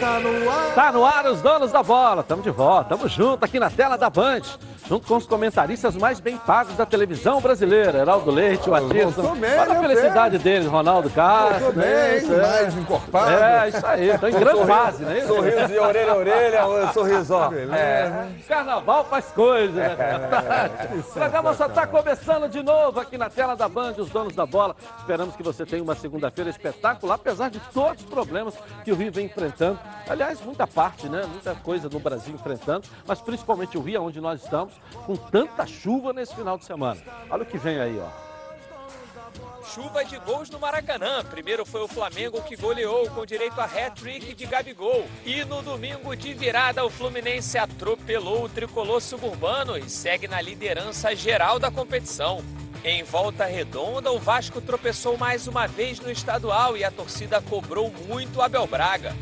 Está no ar. Tá no ar os donos da bola. Tamo de volta, tamo junto aqui na tela da Band. Junto com os comentaristas mais bem pagos da televisão brasileira. Heraldo Leite, o bem, Olha a eu felicidade deles, Ronaldo Castro. Tô bem, né? É. mais encorpado. É, isso aí. Tô em grande fase, né? Sorriso de orelha a orelha, sorriso, ó. É, carnaval faz coisas, né? Programa só está começando de novo aqui na tela da Band, os donos da bola. Esperamos que você tenha uma segunda-feira espetacular, apesar de todos os problemas que o Rio vem enfrentando. Aliás, muita parte, né? Muita coisa no Brasil enfrentando, mas principalmente o Rio, onde nós estamos, com tanta chuva nesse final de semana. Olha o que vem aí, ó. Chuva de gols no Maracanã. Primeiro foi o Flamengo que goleou com direito a hat-trick de Gabigol. E no domingo de virada, o Fluminense atropelou o tricolor suburbano e segue na liderança geral da competição. Em volta redonda, o Vasco tropeçou mais uma vez no estadual e a torcida cobrou muito Abel Braga.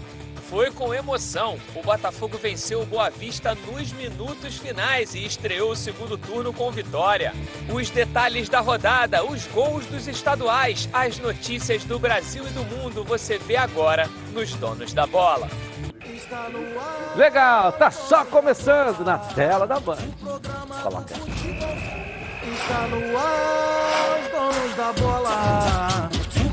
Foi com emoção. O Botafogo venceu o Boa Vista nos minutos finais e estreou o segundo turno com vitória. Os detalhes da rodada, os gols dos estaduais, as notícias do Brasil e do mundo você vê agora nos Donos da Bola. Legal, tá só começando na tela da Band. Coloca. Está no ar. Os donos da bola.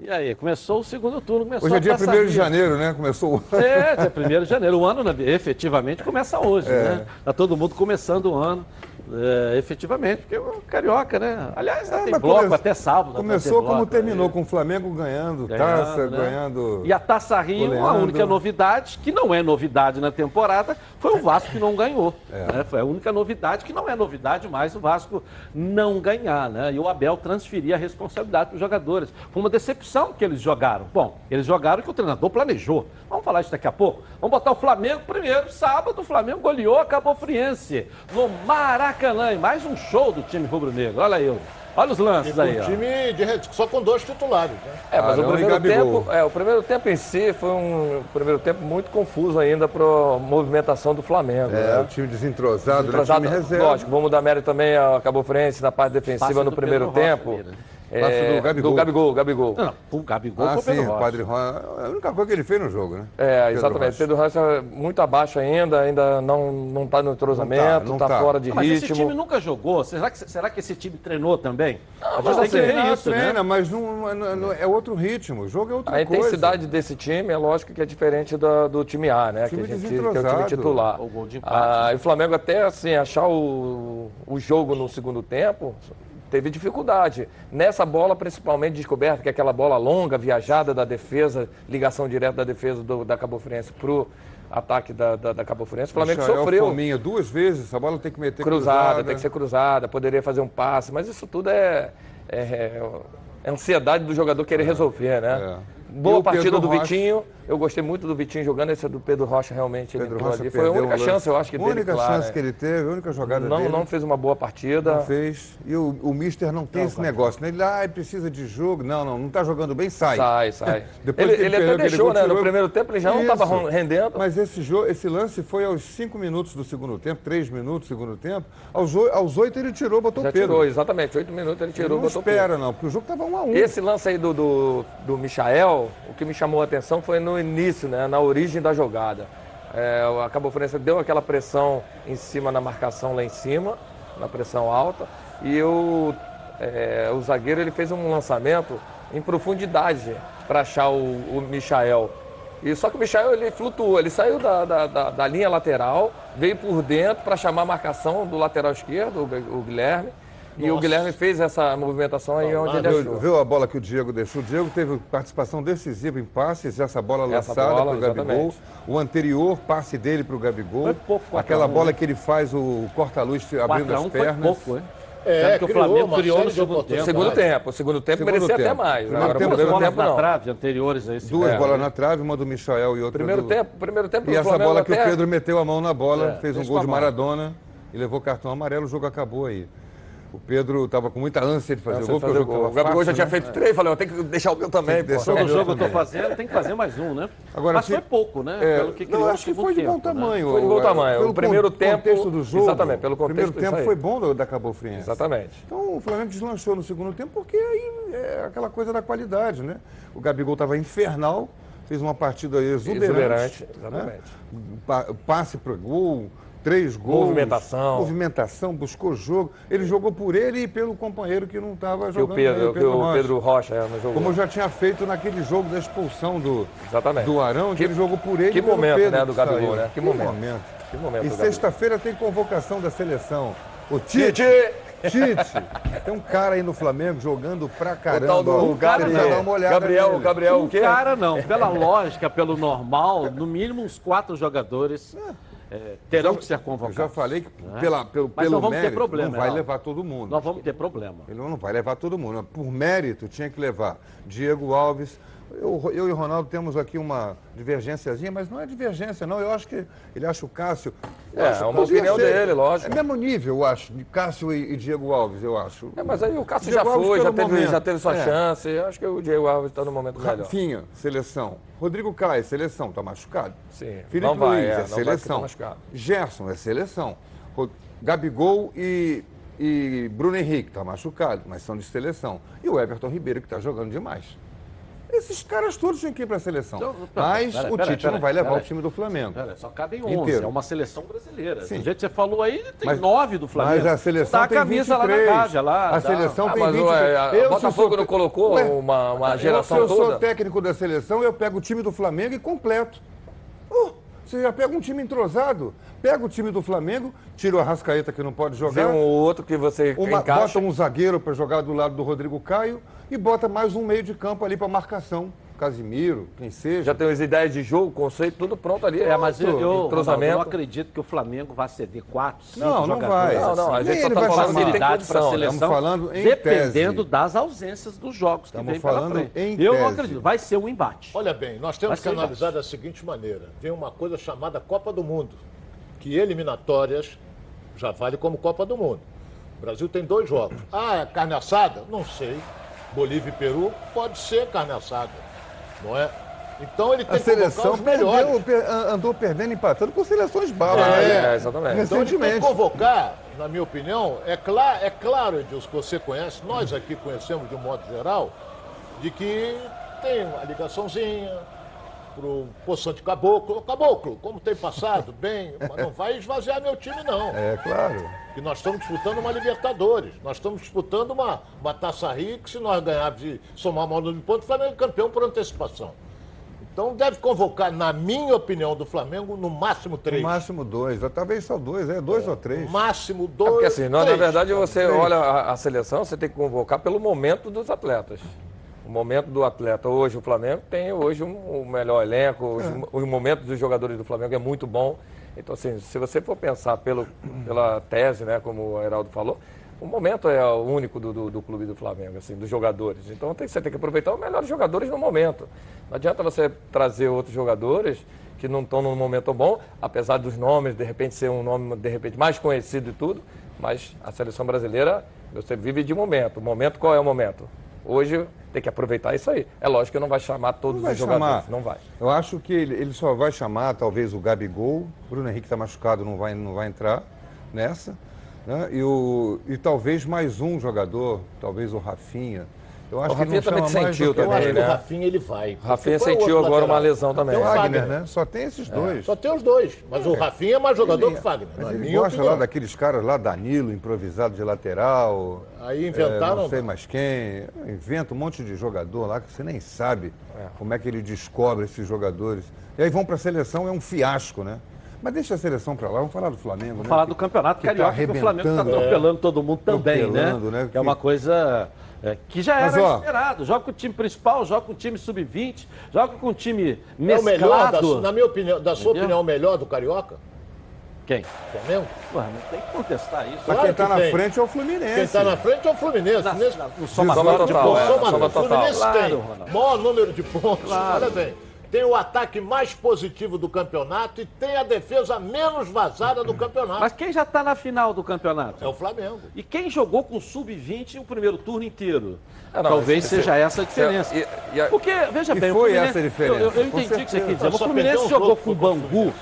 E aí, começou o segundo turno, começou Hoje é dia Taça 1 de janeiro, né? Começou o É, dia 1 de janeiro. O ano, né, efetivamente, começa hoje, É. né? Tá todo mundo começando o ano, é, efetivamente, porque o Carioca, né? Aliás, É, tem bloco come- até sábado. Começou ter como bloco, terminou, com o Flamengo ganhando, Ganhando, taça, né? ganhando. E a Taça Rio, a única novidade, que não é novidade na temporada, foi o Vasco que não ganhou. É. né? Foi a única novidade, que não é novidade mais o Vasco não ganhar. Né? E o Abel transferir a responsabilidade para os jogadores. Foi uma decepção que eles jogaram. Bom, eles jogaram o que o treinador planejou. Vamos falar isso daqui a pouco. Vamos botar o Flamengo primeiro. Sábado, o Flamengo goleou a Cabo Friense no Maracanã. E mais um show do time rubro-negro. Olha aí, olha os lances Um aí. ó. time de só com dois titulares. Né? É, mas Arão o primeiro, tempo, é, o primeiro tempo em si foi um primeiro tempo muito confuso ainda para a movimentação do Flamengo. É, né? o time desentrosado, né? Entrosado, time reserva. lógico, vamos dar mérito também a Cabo Friense na parte defensiva no primeiro Pedro tempo. ali, né? Passe do Gabigol. Do Gabigol, Gabigol. Não, não, o Gabigol Ah, foi o sim, Pedro o Rocha. Padre Rocha. É a única coisa que ele fez no jogo, né? É, Pedro exatamente. Rocha. Pedro Rocha muito abaixo ainda, ainda não, não tá no entrosamento, não tá, tá. fora de Não, mas esse ritmo. time nunca jogou. Será que, será que esse time treinou também? a mas gente tem que assim, ver Treina, isso, treina, né? mas não, não- não- é outro ritmo. O jogo é outra A coisa. intensidade desse time é lógico que é diferente do, do time A, né? Time que, a gente, que é o time titular. O gol de empate, Ah, e o Flamengo até assim, achar o, o jogo no segundo tempo teve dificuldade. Nessa bola, principalmente descoberta, que é aquela bola longa, viajada da defesa, ligação direta da defesa do- da Cabo Friense pro ataque da, da, da Cabo Friense. O Flamengo Michael sofreu. Fominha duas vezes, essa bola tem que meter cruzada, cruzada. tem que ser cruzada, poderia fazer um passe, mas isso tudo é, é, é ansiedade do jogador querer resolver, né? é. E Boa o partida do Rocha? Vitinho, eu gostei muito do Vitinho jogando, esse é do Pedro Rocha realmente. ele Pedro Rocha ali. Foi a única um chance, eu acho que A dele, única claro, chance é. que ele teve, a única jogada Não, dele. não fez uma boa partida. Não fez. E o, o Mister não tem esse negócio, né? Ele, ah, precisa de jogo. Não, não, não tá jogando bem, sai. Sai, sai. Depois ele ele até deixou, né? No primeiro tempo ele já não estava Isso. rendendo. Mas esse, jogo, esse lance foi aos 5 minutos do segundo tempo, 3 minutos do segundo tempo. Aos, aos 8 ele tirou, botou já o Pedro. tirou, exatamente. Oito minutos ele Ele tirou, não botou o Pedro. espera, não, porque o jogo tava 1 a 1 Esse lance aí do, do, do Michael, o que me chamou a atenção foi no início, né, na origem da jogada. É, a Cabo Friense deu aquela pressão em cima na marcação lá em cima, na pressão alta, e o, é, o zagueiro ele fez um lançamento em profundidade para achar o, o Michael. E só que o Michael ele flutuou, ele saiu da, da, da- da linha lateral, veio por dentro para chamar a marcação do lateral esquerdo, o, o Guilherme. E o Guilherme fez essa movimentação aí onde ele Viu, achou. viu a bola que o Diego deixou? O Diego teve participação decisiva em passes, essa bola lançada para o Gabigol. O anterior passe dele para o Gabigol. Foi pouco, Aquela um, bola né? que ele faz o corta-luz abrindo 4 a as 1 foi pernas. pouco, hein? É, que o Flamengo criou no segundo tempo. Segundo tempo. O segundo tempo Segundo merecia tempo. até mais. Primeiro Agora, tempo, primeiro bolas tempo na não. trave anteriores a esse Duas bolas na trave, uma do Michael e outra Primeiro do... tempo, primeiro tempo E o essa Flamengo bola que até- o Pedro meteu a mão na bola, É, fez um gol de mão. Maradona e levou cartão amarelo, o jogo acabou aí. O Pedro estava com muita ânsia de fazer o gol, fazer o o jogo gol. O Gabigol já tinha né? feito três, falei, eu tenho que deixar o meu também, que pô. Todo Eu jogo eu tô também. fazendo, tem que fazer mais um, né? Agora, Mas se- foi pouco, né? É, Pelo que não, acho que foi de bom tempo, né? tamanho. Foi de bom o- tamanho. Pelo O primeiro tempo- contexto do jogo. Exatamente, pelo O primeiro contexto, isso tempo foi bom do- da Cabo Friense. Exatamente. Então o Flamengo deslanchou no segundo tempo porque aí é aquela coisa da qualidade, né? O Gabigol estava infernal, fez uma partida exuberante. Exuberante, né? exatamente. Pa- Passe para gol, três gols. Movimentação. Movimentação, buscou jogo. Ele jogou por ele e pelo companheiro que não estava Que o jogando. Pedro, bem, que o. Pedro Rocha é, não jogou. Como eu já tinha feito naquele jogo da expulsão do, Exatamente. do Arão, que, Que- ele jogou por ele que e pelo momento, Pedro né, do que Gabigol, saiu. né? Que momento. Que momento E sexta-feira tem convocação da seleção. O Tite. Tite. Tem um cara aí no Flamengo jogando pra O caramba. tal do Gabriel. uma olhada Gabriel, nele. Gabriel, o Um quê? cara não, pela lógica, pelo normal, no mínimo uns quatro jogadores é, terão que ser Eu convocados. já falei que né? pela, pelo, Mas pelo mérito, problema, não vai levar todo mundo. Nós vamos ter problema. Ele não vai levar todo mundo. Por mérito, tinha que levar Diego Alves. Eu, eu e o Ronaldo temos aqui uma divergênciazinha, mas não é divergência, não. Eu acho que ele acha o Cássio. É, acho é uma opinião dele, lógico. É mesmo nível, eu acho, de Cássio e, e Diego Alves, eu acho. É, mas aí o Cássio Diego já Alves foi, já teve, momento. já teve sua É. chance. Eu acho que o Diego Alves está no momento melhor. Rafinha, seleção. Rodrigo Caio, seleção, tá machucado. Sim, Felipe não vai, Luiz, é, é, porque seleção. tá. Gerson, é seleção. Gabigol e, e Bruno Henrique, tá machucado, mas são de seleção. E o Everton Ribeiro, que tá jogando demais. Esses caras todos tinham que ir para a seleção. Então, pera- mas pera- o pera- Tite pera- não vai levar pera- o time do Flamengo. Pera, só cabem 11, Inteiro. é uma seleção brasileira. Sim. Do jeito que você falou aí, tem Mas- nove do Flamengo. Mas a seleção Dá a tem camisa 23. lá na Gávea, lá. a dá- seleção Ah, tem mas 23. ué, a- Eu, Botafogo sou- não colocou Ué, uma, uma eu, geração se eu sou toda? técnico da seleção, eu pego o time do Flamengo e completo. Uh, você já pega um time entrosado. Pega o time do Flamengo, tira o Arrascaeta que não pode Vê jogar. um ou outro que você Uma- encaixa. bota um zagueiro para jogar do lado do Rodrigo Caio e bota mais um meio de campo ali para marcação. Casimiro, quem seja. Já tem as ideias de jogo, conceito, tudo pronto ali. É, mas eu, eu, Ronaldo, eu não acredito que o Flamengo vai ceder quatro, cinco Não, não jogadores. vai. Não, não, a Nem gente só tá vai falando facilidade para a seleção, Estamos falando em dependendo tese. das ausências dos jogos que Estamos vem pela falando frente. em Eu não tese. acredito, vai ser um embate. Olha bem, nós temos que analisar da seguinte maneira: tem uma coisa chamada Copa do Mundo, que eliminatórias já vale como Copa do Mundo. O Brasil tem dois jogos. Ah, é carne assada? Não sei. Bolívia e Peru pode ser carne assada, não é? Então ele tem A que convocar seleção os perdeu, per- andou perdendo, empatando com seleções bárbaras. É, É, exatamente. Então ele tem que convocar, na minha opinião, é, cla é claro, Edilson, que você conhece, nós aqui conhecemos de um modo geral, de que tem uma ligaçãozinha pro Poçante Caboclo. Caboclo, como tem passado? Bem, mas não vai esvaziar meu time, não. É, claro. Que nós estamos disputando uma Libertadores. Nós estamos disputando uma, uma Taça Rio, que se nós ganharmos e somar mal no ponto, o Flamengo é campeão por antecipação. Então deve convocar, na minha opinião, do Flamengo, no máximo três. No máximo dois, talvez só dois, é dois ou três. Máximo É dois. porque assim, na, verdade você Três. olha a, a seleção, você tem que convocar pelo momento dos atletas. O momento do atleta. Hoje o Flamengo tem hoje um, o melhor elenco, hoje, o momento dos jogadores do Flamengo é muito bom. Então, assim, se você for pensar pelo, pela tese, né, como o Heraldo falou, o momento é o único do, do, do clube do Flamengo, assim, dos jogadores. Então tem, você tem que aproveitar os melhores jogadores no momento. Não adianta você trazer outros jogadores que não estão num momento bom, apesar dos nomes, de repente ser um nome de repente mais conhecido e tudo, mas a seleção brasileira, você vive de momento. O momento, qual é o momento? Hoje tem que aproveitar isso aí. É lógico que não vai chamar todos Não vai os jogadores, chamar. não vai. Eu acho que ele, ele só vai chamar talvez o Gabigol, Bruno Henrique está machucado, não vai, não vai entrar nessa. Né? E, o, e talvez mais um jogador, talvez o Rafinha. Eu acho O que ele Rafinha não também sentiu do que Eu acho também, que né? o Rafinha ele vai. Rafinha Qual é o sentiu agora uma lateral? lesão também. Tem o Wagner, Fagner, né? Só tem esses dois. Só tem os dois. Mas o Rafinha é mais jogador que o Fagner. Mas ele gosta opinião. lá daqueles caras lá, Danilo, improvisado de lateral. Aí é, inventaram. não sei mais quem. Inventa um monte de jogador lá que você nem sabe É. como é que ele descobre esses jogadores. E aí vão para a seleção, é um fiasco, né? Mas deixa a seleção para lá, vamos falar do Flamengo. Vamos né? falar Que- do Campeonato que tá Carioca, que o Flamengo está atropelando todo mundo também, né? Atropelando, né? Que é uma coisa é, que já Mas, era ó, esperado. Joga com o time principal, joga com o time sub-20, joga com o time É o melhor, da, mesclado. na minha opinião, da sua Entendeu? opinião, o melhor do Carioca? Quem? Flamengo? Porra, não tem que contestar isso. Mas Claro quem está que na tem. frente é o Fluminense. Quem está na frente é o Fluminense. Na- Nesse- na- no somatório de pontos. é. Soma- Soma o. Fluminense Claro, tem Ronaldo. maior número de pontos. Claro. Olha bem. Tem o ataque mais positivo do campeonato e tem a defesa menos vazada do campeonato. Mas quem já está na final do campeonato? É o Flamengo. E quem jogou com sub-20 o primeiro turno inteiro? Ah, não, Talvez esse- seja essa a diferença. E- e a- Porque, veja E bem, foi o Fluminense, essa a diferença, Eu, eu entendi o que você quer dizer. Só O Fluminense um jogou jogo com o Bangu,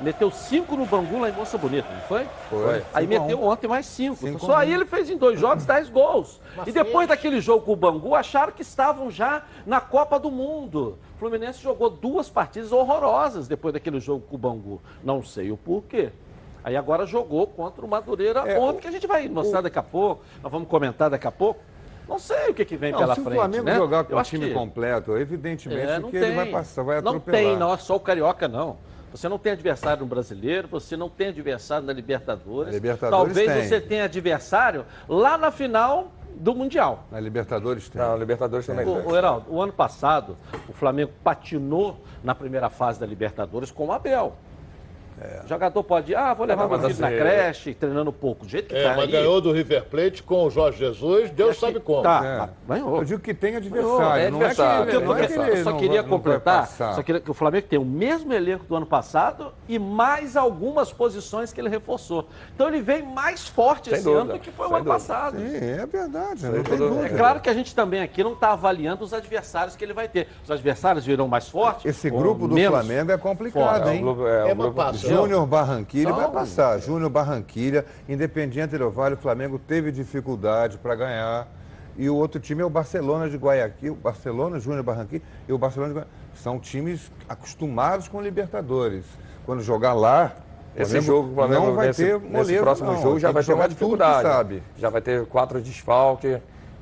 meteu cinco no Bangu lá em Moça Bonita, não foi? Foi. Aí meteu ontem mais cinco. Cinco Só um. aí ele fez em dois jogos 10 gols. Mas e depois fez. daquele jogo com o Bangu, acharam que estavam já na Copa do Mundo. O Fluminense jogou duas partidas horrorosas depois daquele jogo com o Bangu. Não sei o porquê. Aí agora jogou contra o Madureira É, ontem, o- que a gente vai mostrar daqui a pouco. Nós vamos comentar daqui a pouco. Não sei o que, que vem Não, pela se frente. o Flamengo né? jogar com o time que- completo, evidentemente é, não que tem. ele vai passar, vai não atropelar. tem, não é só o Carioca, não. Você não tem adversário no Brasileiro, você não tem adversário na Libertadores. Libertadores Talvez tem. você tenha adversário lá na final do Mundial. Na Libertadores tem. Não, Libertadores também. O, o Heraldo, o ano passado, o Flamengo patinou na primeira fase da Libertadores com o Abel. O jogador pode ir, ah, vou levar Não, meu mas filho na assim, creche, treinando pouco. Do jeito que É, tá mas aí, ganhou do River Plate com o Jorge Jesus, Deus sabe como. Tá, É. mas ganhou. Eu digo que tem adversário, é não é que adversário, não é que eu ele só não queria não completar, passar. só queria que o Flamengo tem o mesmo elenco do ano passado e mais algumas posições que ele reforçou. Então ele vem mais forte Sem esse dúvida, ano do que foi o ano dúvida. passado. Sim, é verdade, não. É claro que a gente também aqui não está avaliando os adversários que ele vai ter. Os adversários virão mais fortes. Esse grupo do Flamengo é complicado. É, hein? é, É, mas Globo- passa. Júnior Barranquilha vai passar. Júnior Barranquilha, Independiente Del Vale, o Flamengo teve dificuldade para ganhar. E o outro time é o Barcelona de Guayaquil. Barcelona, Júnior Barranquilha e o Barcelona de Guayaquil. São times acostumados com Libertadores. Quando jogar lá, Esse Flamengo jogo, o Flamengo não vai nesse, ter nesse moleza, próximo não. jogo já vai ter uma dificuldade. sabe. Já vai ter quatro desfalques.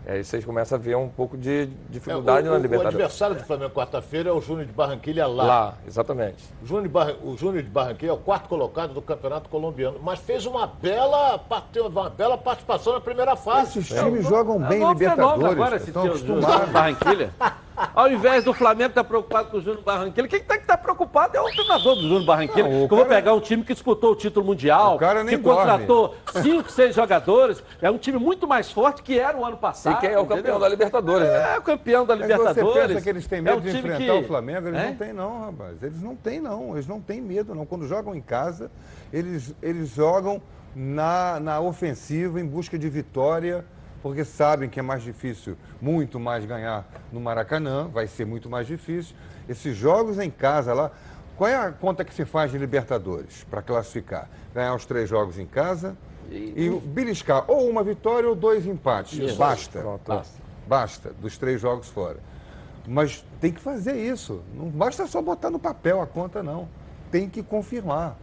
Aí vocês começam a ver um pouco de dificuldade É, o, na o- o Libertadores. adversário do Flamengo quarta-feira é o Júnior de Barranquilha lá. Lá, exatamente. O Júnior, de Barra- o Júnior de Barranquilla é o quarto colocado do Campeonato Colombiano, mas fez uma bela, parte- uma bela participação na primeira fase. Esses times jogam É bem Libertadores. agora estão acostumados. Barranquilha. Ao invés do Flamengo estar preocupado com o Júnior Barranquilha, quem tem que estar preocupado é o treinador do Júnior Barranquilha. Não, o que eu vou cara- pegar um time que disputou o título mundial, O cara nem que contratou cinco, seis jogadores. É um time muito mais forte que era o ano E passado. quem é o campeão entendeu? da Libertadores, né? É o campeão da Mas Libertadores. você pensa que eles têm É medo um de enfrentar que- o Flamengo? Eles É? não têm não, rapaz. Eles não têm não. Eles não têm medo não. Quando jogam em casa, eles, eles jogam na, na ofensiva em busca de vitória, porque sabem que é mais difícil, muito mais ganhar no Maracanã, vai ser muito mais difícil. Esses jogos em casa lá, qual é a conta que se faz de Libertadores para classificar? Ganhar os três jogos em casa e, beliscar ou uma vitória ou dois empates. Isso. Basta. Pronto. Basta, dos três jogos fora. Mas tem que fazer isso. Não basta só botar no papel a conta, não. Tem que confirmar.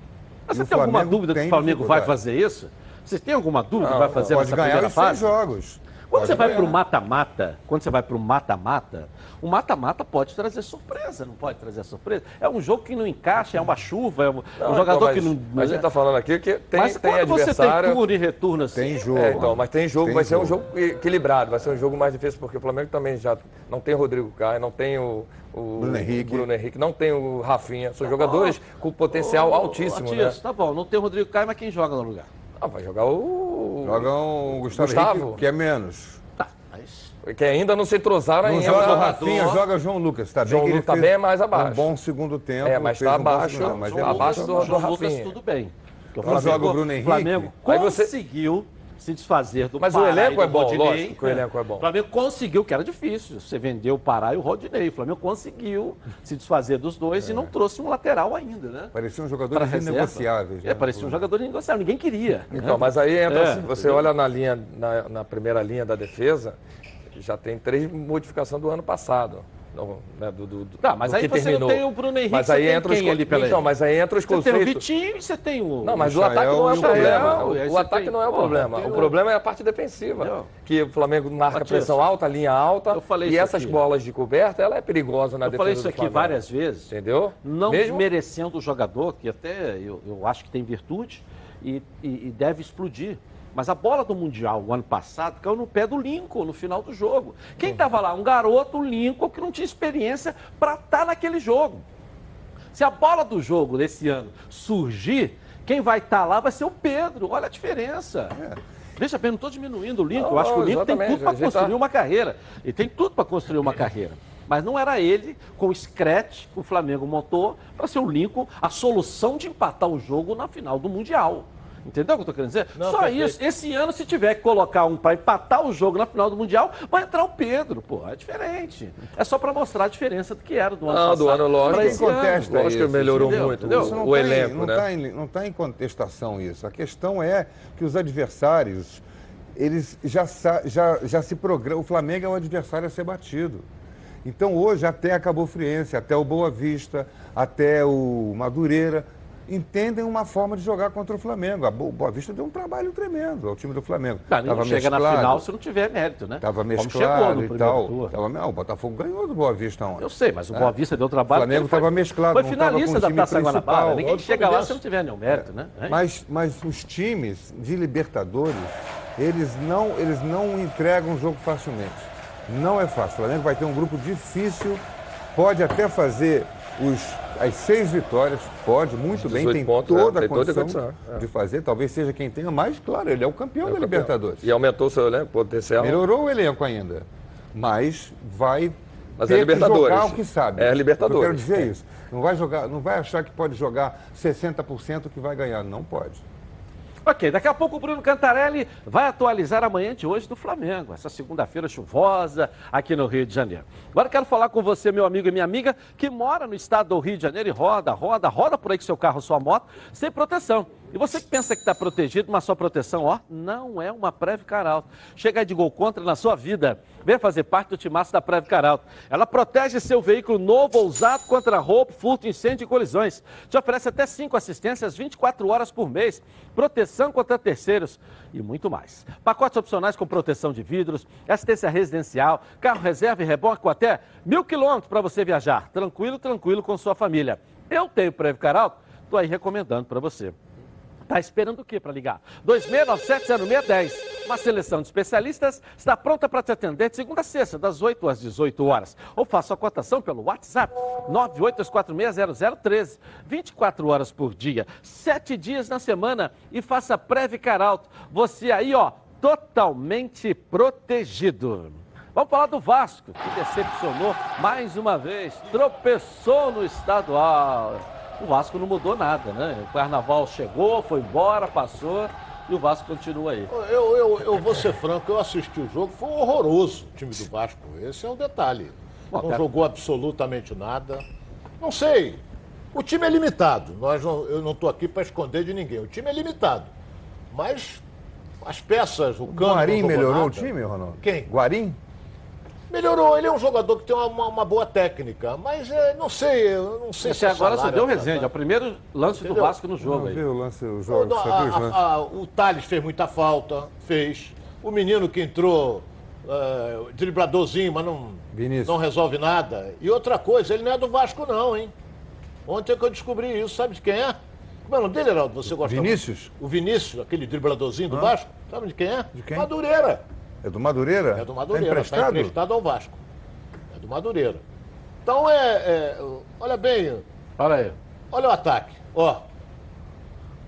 Mas E você tem alguma dúvida que tem o Flamengo vai fazer isso? Você tem alguma dúvida que Não, vai fazer Pode nessa ganhar primeira fase? jogos. Quando Pode você vai ganhar. para o mata-mata, quando você vai para o mata-mata, o mata-mata pode trazer surpresa, não pode trazer surpresa? É um jogo que não encaixa, é uma chuva, é um, um Não, jogador então, que mas não. A gente está falando aqui que tem, mas tem quando você tem adversário. turno e retorno assim. Tem jogo. É, então, mas tem jogo, Tem vai ser um jogo. jogo equilibrado, vai ser um jogo mais difícil, porque o Flamengo também já não tem o Rodrigo Caio, não tem o, o Bruno Henrique. Bruno Henrique, não tem o Rafinha. São jogadores com potencial altíssimo, né? Matias, Tá bom, não tem o Rodrigo Caio, mas quem joga no lugar? Ah, vai jogar o. Jogam o Gustavo, Gustavo. Henrique, que é menos. Tá, mas. Que ainda não se entrosaram Não ainda. joga o Rafinha, joga João Lucas. Tá João bem ele Lucas tá bem mais abaixo. Um bom segundo tempo. É, mas fez tá um abaixo, segundo- mas João é abaixo do- do João Lucas, Rafinha. tudo bem. Não Flamengo, joga o Bruno Henrique? Flamengo Aí você- conseguiu se desfazer do Mas o Pará elenco e do é bom, Rodinei, lógico que o né? elenco é bom. O Flamengo conseguiu, que era difícil, você vendeu o Pará e o Rodinei. O Flamengo conseguiu se desfazer dos dois e não trouxe um lateral ainda, né? Pareciam Para jogadores reserva. inegociáveis. É, né? parecia um jogador inegociável, ninguém queria. Então, né? mas aí entra, É, assim, você entendeu? olha na linha, na, na primeira linha da defesa, já tem três modificações do ano passado. No, né, do, do, do- Tá, mas aí você terminou. não tem o Bruno Henrique, mas aí entra os quem co- ali pela Então, mas aí entra os Você tem o conceitos. Vitinho e você tem o... Não, mas o Michael ataque não é o o problema. O- O ataque tem- não é o problema. O o- problema é a parte defensiva. Que o Flamengo marca Matias, pressão alta, linha alta. eu E essas aqui. bolas de coberta, ela é perigosa na Eu defesa falei isso aqui várias vezes. Entendeu? não Mesmo desmerecendo o jogador, que até eu, eu acho que tem virtude e, e- e deve explodir. Mas a bola do Mundial, o ano passado, caiu no pé do Lincoln no final do jogo. Quem estava lá? Um garoto, o Lincoln, que não tinha experiência para estar naquele jogo. Se a bola do jogo desse ano surgir, Quem vai estar lá vai ser o Pedro. Olha a diferença. Veja bem, não estou diminuindo o Lincoln. Eu acho que o Lincoln tem tudo para gente construir tá- uma carreira. Ele tem tudo para construir uma carreira. Mas não era ele, com o scratch que o Flamengo montou, para ser o Lincoln a solução de empatar o jogo na final do Mundial. Entendeu o que eu estou querendo dizer? Não, Só perfeito. isso. Esse ano, se tiver que colocar um para empatar o jogo na final do Mundial, vai entrar o Pedro. Pô, é diferente. É só para mostrar a diferença do que era do ano Não, passado. do ano, lógico. pra esse ano. contesta Lógico que melhorou entendeu? muito Entendeu? Não o tá elenco, em, não né? Tá em, não está em contestação isso. A questão é que os adversários, eles já, já, já se programam. O Flamengo é um adversário a ser batido. Então hoje até a Cabo Friense, até o Boa Vista, até o Madureira, entendem uma forma de jogar contra o Flamengo. A Bo- Boa Vista deu um trabalho tremendo ao time do Flamengo. Não Tava chega na mesclado, final se não tiver mérito, né? Tava mesclado no e tal. Tava, não, o Botafogo ganhou do Boa Vista ontem. Eu sei, mas o É. Boa Vista deu trabalho. O Flamengo porque ele foi- tava mesclado, Foi finalista da Taça Guanabara. Ninguém chega lá se não tiver nenhum mérito, né? É. Mas, mas os times de Libertadores, eles não, eles não entregam o jogo facilmente. Não é fácil. O Flamengo vai ter um grupo difícil, pode até fazer os, as seis vitórias, pode, muito bem, 18 tem pontos, toda é, a tem toda a condição é. de fazer. Talvez seja quem tenha mais, claro, ele é o campeão da campeão. Libertadores. E aumentou o seu elenco, potencial. Melhorou o elenco ainda, mas vai Mas é ter Libertadores. que jogar o que sabe. É Libertadores. Eu quero dizer é isso. Não vai, jogar, não vai achar que pode jogar 60% que vai ganhar. Não pode. Ok, daqui a pouco o Bruno Cantarelli vai atualizar amanhã de hoje do Flamengo, essa segunda-feira chuvosa aqui no Rio de Janeiro. Agora quero falar com você, meu amigo e minha amiga, que mora no estado do Rio de Janeiro e roda, roda, roda por aí com seu carro, sua moto, sem proteção. E você que pensa que está protegido, mas sua proteção, ó, não é uma Preve Caralto. Chega de gol contra na sua vida. Venha fazer parte do timaço da Preve Caralto. Ela protege seu veículo novo ou usado contra roubo, furto, incêndio e colisões. Te oferece até cinco assistências 24 horas por mês, proteção contra terceiros e muito mais. Pacotes opcionais com proteção de vidros, assistência residencial, carro reserva e reboque com até mil quilômetros para você viajar. Tranquilo, tranquilo com sua família. Eu tenho Preve Caralto, estou aí recomendando para você. Tá esperando o quê para ligar? 26970610. Uma seleção de especialistas está pronta para te atender de segunda a sexta, das 8 às 18 horas. Ou faça a cotação pelo WhatsApp 982460013. 24 horas por dia, 7 dias na semana e faça Preve Caralto. Você aí, ó, totalmente protegido. Vamos falar do Vasco, que decepcionou mais uma vez, tropeçou no estadual. O Vasco não mudou nada, né? O carnaval chegou, foi embora, passou e o Vasco continua aí. Eu, eu, eu vou ser franco, eu assisti o jogo, foi horroroso o time do Vasco. Esse é um detalhe. Bom, não cara- jogou absolutamente nada. Não sei. O time é limitado. Nós não- eu não estou aqui para esconder de ninguém. O time é limitado. Mas as peças, o O Cano. Guarim melhorou o nada. time, Ronaldo? Quem? Guarim? Melhorou. Ele é um jogador que tem uma, uma- boa técnica. Mas é, não sei, eu não sei Você é agora só deu é Resende, é o primeiro lance do Entendeu? Vasco no Não jogo aí. viu o lance, o Não, jogo, não, a- o Thales fez muita falta, fez. O menino que entrou, eh, dribladorzinho, mas não, Vinícius. não resolve nada. E outra coisa, ele não é do Vasco, não, hein? Ontem que eu descobri isso, sabe de quem é? Como é o nome dele, Heraldo? Você gosta Vinícius? muito? O Vinícius, aquele dribladorzinho do Vasco. Sabe de quem é? De quem? Madureira. É do Madureira? É do Madureira, Tá está emprestado? emprestado ao Vasco. É do Madureira. Então é, é, olha bem, Olha aí, olha o ataque. Ó,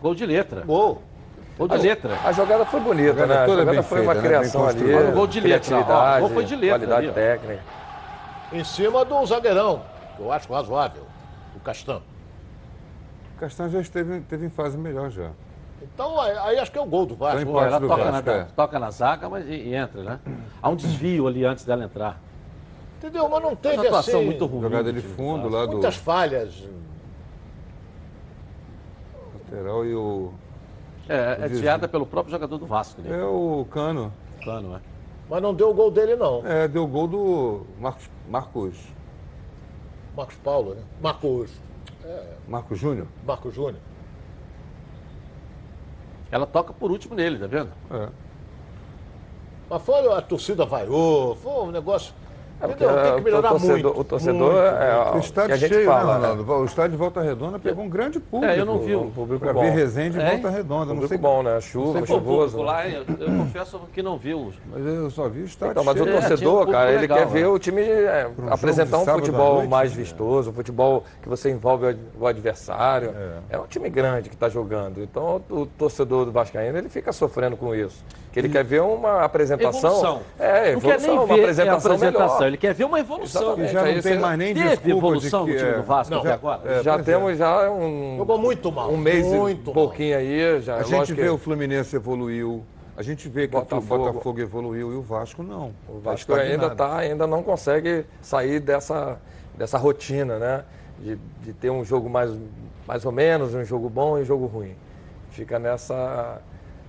gol de letra. gol. Gol de letra. A jogada foi bonita, Jogada né? A jogada bem foi feita, uma né? Bem criação ali. Olha o gol de letra, ó. O gol foi de letra Qualidade ali, técnica. Em cima do zagueirão, que eu acho razoável, o Castan. O Castanho já esteve, esteve em fase melhor já. Então, aí, aí acho que é o gol do Vasco. Pô, ela do toca, Vasco, na, é. toca na zaga, mas e, e entra, né? Há um desvio ali antes dela entrar. Entendeu? Mas não Uma teve atuação assim, muito ruim. Jogada de fundo lá do muitas falhas. lateral e o. É, é desviada pelo próprio jogador do Vasco, né? É o Cano. Plano, né? Mas não deu o gol dele, não. É, deu gol do Marcos, Marcos, Marcos Paulo, né? Marcos, Marcos Júnior. Marcos Júnior. Ela toca por último nele, tá vendo? É. Mas foi a torcida vaiou, foi um negócio. É porque Entendeu? Tem que o melhorar torcedor, muito, o torcedor muito, é O o que estádio a gente cheio, fala, né, né? O estádio de Volta Redonda pegou um grande público. É, eu não vi o Um público Para bom. ver Resende e É? Volta Redonda. Não Público sei bom, né? Chuva, sei chuvoso. O lá, eu, eu confesso que não viu. Mas eu só vi o estádio Então, mas o cheio. É, um torcedor, cara, ele legal, quer né? ver o time é, um apresentar um futebol noite, mais né? vistoso, um futebol que você envolve o- o adversário. É. um time grande que está jogando. Então, o, o torcedor do Vascaíno, ele fica sofrendo com isso. Que ele quer ver uma apresentação. Evolução. É, não quer evolução, nem uma ver apresentação, a apresentação, melhor. ele quer ver uma evolução. Exatamente. E já não tem mais nem Teve desculpa evolução de que, no time é, do Vasco Não. até agora? É, já é. temos já um, Jogou muito mal. um mês e muito um pouquinho aí. Já, A gente vê que o Fluminense evoluiu, a gente vê que Botafogo. o Botafogo evoluiu e o Vasco não. O Tá Vasco ainda, estagnado. tá, ainda não consegue sair dessa, dessa rotina, né? De, de ter um jogo mais, mais ou menos, um jogo bom e um jogo ruim. Fica nessa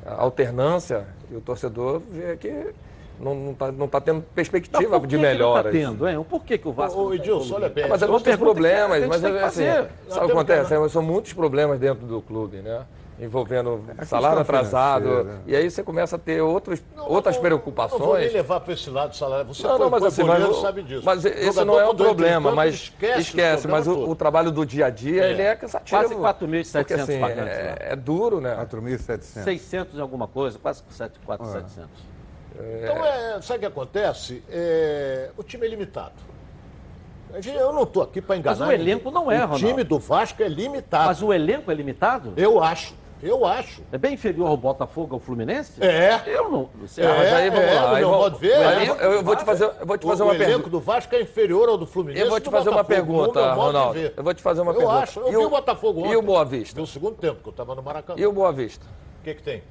alternância e o torcedor vê que não está não tá tendo perspectiva de que melhoras. Não tá tendo, hein? Por que, que o Vasco. Ô, tá Edilson, olha bem. Mas é muitos problemas, mas assim, sabe o que- acontece? São muitos problemas dentro do clube, né? Envolvendo salário questão atrasado. financeira. E aí você começa a ter outros, Não, outras não, preocupações. Não vou nem levar para esse lado salário. Você Não, foi, não, mas foi assim, goleiro, mas, o- sabe disso. mas esse não é o problema, campo, mas esquece, esquece, mas o, o trabalho do dia a dia, É. ele é cansativo. Quase 4.700 Porque, assim, pagantes é, é duro, né? 4.700. 600 e alguma coisa, quase 7, 4.700. Então, é, sabe o que acontece? É, o time é limitado. Eu não estou aqui para enganar. Mas o elenco ninguém. não é, O Ronaldo. time do Vasco é limitado. Mas o elenco é limitado? Eu acho. Eu acho. É bem inferior ao Botafogo, ao Fluminense? É. Eu não. Você É, mas aí vamos é, lá. aí meu modo ver, aí é. eu, eu- eu vou te fazer, eu vou te fazer o, uma o elenco pergunta. do Vasco é inferior ao do Fluminense. Eu vou te fazer uma Botafogo, pergunta, Ronaldo. Eu vou te fazer uma eu pergunta. acho. Eu E vi o- o Botafogo ontem. E o Boa Vista? No segundo tempo, que eu estava no Maracanã. E o Boa Vista? O que, que tem?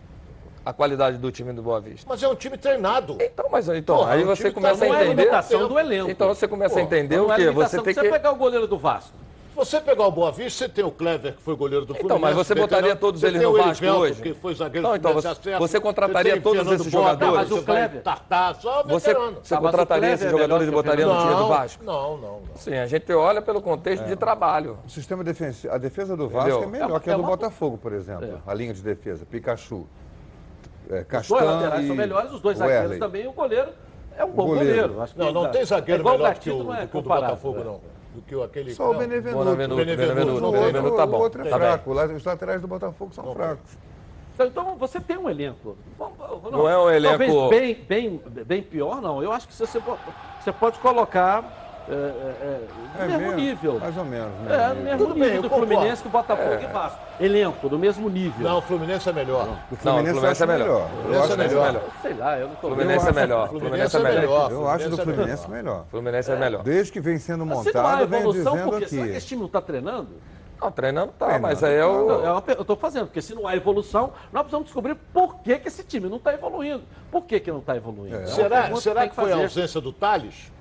A qualidade do time do Boa Vista. Mas é um time treinado. Então, mas então, Porra, aí o você time começa tá a Não é a entender. limitação do elenco. Então você começa a Pô, entender o é a quê? Você tem Você que. pegar o goleiro do Vasco. Se você pegar o Boa Vista, você tem o Clever, que foi goleiro do Fluminense. Então, mas você entendeu? botaria todos Você eles no Vasco Erivelto, hoje? que foi zagueiro Não, então você- acerto. você contrataria tem todos esses Bota, jogadores? Mas o você Kleber- Tartar, só Você, veterano. você o contrataria esses é jogadores e que o botaria no time do não, Vasco? não, não, não. Sim, a gente olha pelo contexto É. de trabalho. O sistema defensivo, a defesa do Vasco Entendeu? é melhor É que a é do uma- Botafogo, por exemplo. É. A linha de defesa, Pikachu. É, Os Castan dois laterais e são melhores, os dois zagueiros também. E o goleiro é um bom Goleiro. Não, não tem zagueiro é igual melhor que o, não é do Botafogo, é. não. Do que o aquele... Só o não. Benevenuto. Bonavenuto, Benevenuto. Benevenuto, O Benevenuto outro, tá bom. o outro é tá fraco. lá- Os laterais do Botafogo são fracos. Então, você tem um elenco. Vamos- Não é um elenco- Talvez bem, bem, bem pior, não. Eu acho que você, você pode colocar é, é, é, no É mesmo mesmo, nível. Mais ou menos. né? É, no mesmo Tudo nível bem, eu do concordo. Fluminense, do Botafogo e Vasco. Elenco, do mesmo nível. Não, o Fluminense é melhor. O Não, o Fluminense, eu Fluminense acho é melhor. Eu Fluminense acho é melhor. melhor. Sei lá, eu não tô Fluminense é melhor. Fluminense Fluminense é é melhor. Eu acho do Fluminense é Fluminense melhor. melhor. Fluminense é melhor. Desde que vem sendo não há montado, vem evolução, dizendo porque será que aqui. esse time não está treinando? Não, treinando tá, Treinando mas aí é o. Não, é uma per- eu estou fazendo, porque se não há evolução, nós precisamos descobrir por que, que esse time não está evoluindo. Por que, que não está evoluindo? É Será, será tem que foi a ausência do Thales?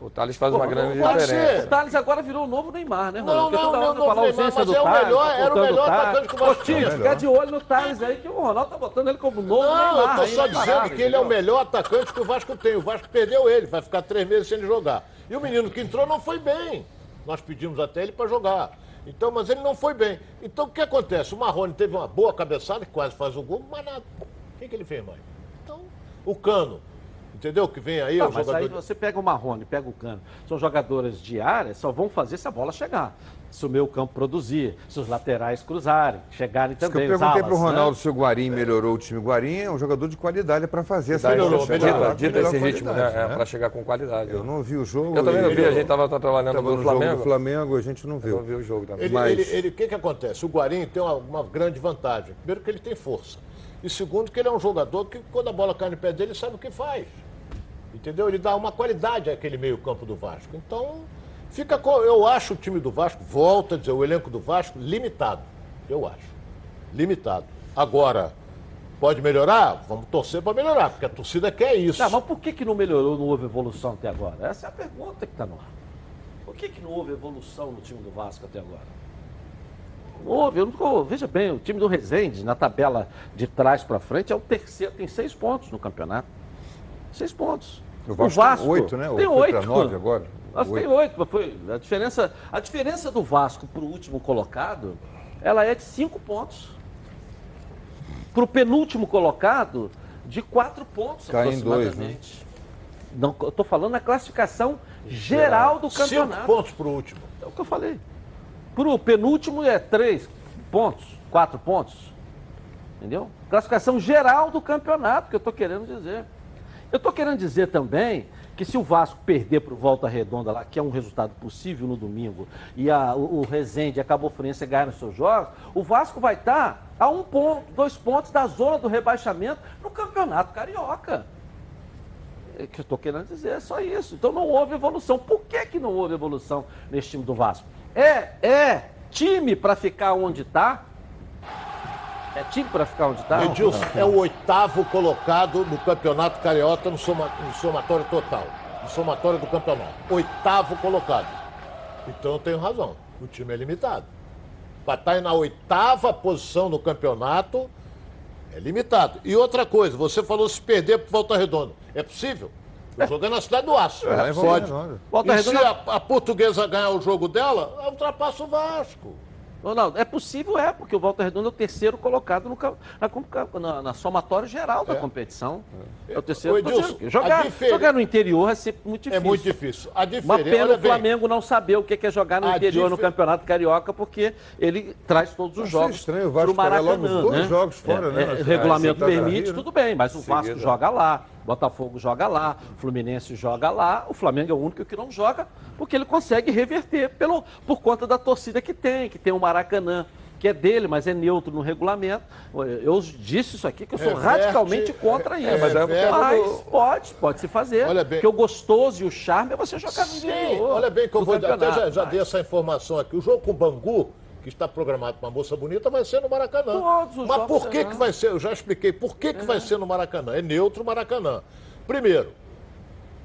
O Thales faz uma Pô, grande pode diferença. ser. O Thales agora virou o novo Neymar, né, Ronaldo? Não, não, toda não, não, fala Neymar, mas do é o Thales, melhor- tá era o melhor atacante que o Vasco tinha. fica de olho no Thales aí, que o Ronaldo tá botando ele como novo Não, Neymar. eu tô só na dizendo parada, que ele é o melhor atacante que o Vasco tem. O Vasco perdeu ele, vai ficar três meses sem ele jogar. E o menino que entrou não foi bem. Nós pedimos até ele para jogar. Então, mas ele não foi bem. Então o que acontece? O Marrone teve uma boa cabeçada, que quase faz o gol, mas nada. O que, que ele fez mais? Então, o Cano, entendeu? Que vem aí, Não, o mas jogador. aí você pega o Marrone, pega o Cano. São jogadores de área, só vão fazer se a bola chegar. Se o meio campo produzir, se os laterais cruzarem, chegarem Isso que também. eu perguntei alas, pro Ronaldo né? se o Guarim melhorou o time. O Guarim é um jogador de qualidade para fazer essa Melhorou, melhorou. melhor Dita, esse ritmo, né? É, né? para chegar com qualidade. Eu não vi o jogo. Eu também não vi, a gente tava trabalhando Tava no no jogo Flamengo. do Flamengo, a gente não Eu viu. não vi o jogo também. Ele, Mas- ele, ele- o que, que acontece? O Guarim tem uma, uma grande vantagem. Primeiro que ele tem força. E segundo que ele é um jogador que quando a bola cai no pé dele, ele sabe o que faz. Entendeu? Ele dá uma qualidade àquele meio campo do Vasco. Então, fica eu acho o time do Vasco, volta a dizer, o elenco do Vasco, limitado. Eu acho. Limitado. Agora, pode melhorar? Vamos torcer para melhorar, porque a torcida quer isso. Mas por que, que não melhorou, não houve evolução até agora? Essa é a pergunta que está no ar. Por que, que não houve evolução no time do Vasco até agora? Não houve, eu nunca, veja bem, o time do Rezende, na tabela de trás para frente, é o terceiro, tem seis pontos no campeonato. Seis pontos. O Vasco tem oito, né? Tem oito. nove agora? Tem oito. mas Foi, a, diferença, a diferença do Vasco para o último colocado, ela é de cinco pontos. Para o penúltimo colocado, de quatro pontos Cai em dois, né? aproximadamente. Não, eu tô falando na classificação geral do Cinco campeonato. pontos pro último. É o que eu falei. Pro penúltimo é três pontos, quatro pontos. Entendeu? Classificação geral do campeonato, que eu estou querendo dizer. Eu estou querendo dizer também que se o Vasco perder para o Volta Redonda lá, que é um resultado possível no domingo, e a, o, o Rezende e a Cabo Friense ganhar nos seus jogos, o Vasco vai estar a um ponto, dois pontos da zona do rebaixamento no Campeonato Carioca. É que eu estou querendo dizer, é só isso. Então não houve evolução. Por que, que não houve evolução nesse time do Vasco? É, é time para ficar onde está? É time para ficar onde está? Edilson é o oitavo colocado no Campeonato Carioca no, soma- no somatório total. No somatório do campeonato. Oitavo colocado. Então eu tenho razão. O time é limitado. Para estar na oitava posição no campeonato, é limitado. E outra coisa, você falou se perder para Volta Redonda. É possível? O jogo é na cidade do Aço. É, Volta Pode. Volta e se Redonda- a, a portuguesa ganhar o jogo dela, ultrapassa o Vasco. Ronaldo, é possível, é, porque o Volta Redonda é o terceiro colocado no, na, na, na somatória geral da competição. É, o terceiro. Edilson, tô dizendo, jogar, jogar no interior é sempre muito É difícil. muito difícil. A Uma diferença. pena olha o bem, Flamengo não saber o que é jogar no A interior no Campeonato Carioca, porque ele traz todos os Achei jogos estranho o Vasco Maracanã. dois né? jogos fora, É, né, é, o regulamento permite, Rio, né? tudo bem, mas o Vasco joga lá, Botafogo joga lá, Fluminense joga lá, o Flamengo é o único que não joga, porque ele consegue reverter pelo, por conta da torcida que tem, que tem o Maracanã. Que é dele, mas é neutro no regulamento. Eu disse isso aqui, que eu sou Reverte, radicalmente contra isso. é, mas é mas pode, pode se fazer. Olha bem- Porque o gostoso e o charme é você jogar no Sim, interior. olha bem que eu vou até já, já mas- dei essa informação aqui. O jogo com o Bangu, que está programado para uma moça bonita, vai ser no Maracanã. Todos os Mas jogos por que, serão. que vai ser? Eu já expliquei por que, que vai ser no Maracanã. É neutro o Maracanã. Primeiro,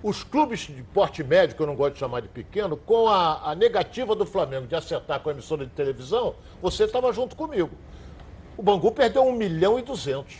os clubes de porte médio, que eu não gosto de chamar de pequeno, com a, a negativa do Flamengo de acertar com a emissora de televisão, você estava junto comigo. O Bangu perdeu 1 milhão e 200.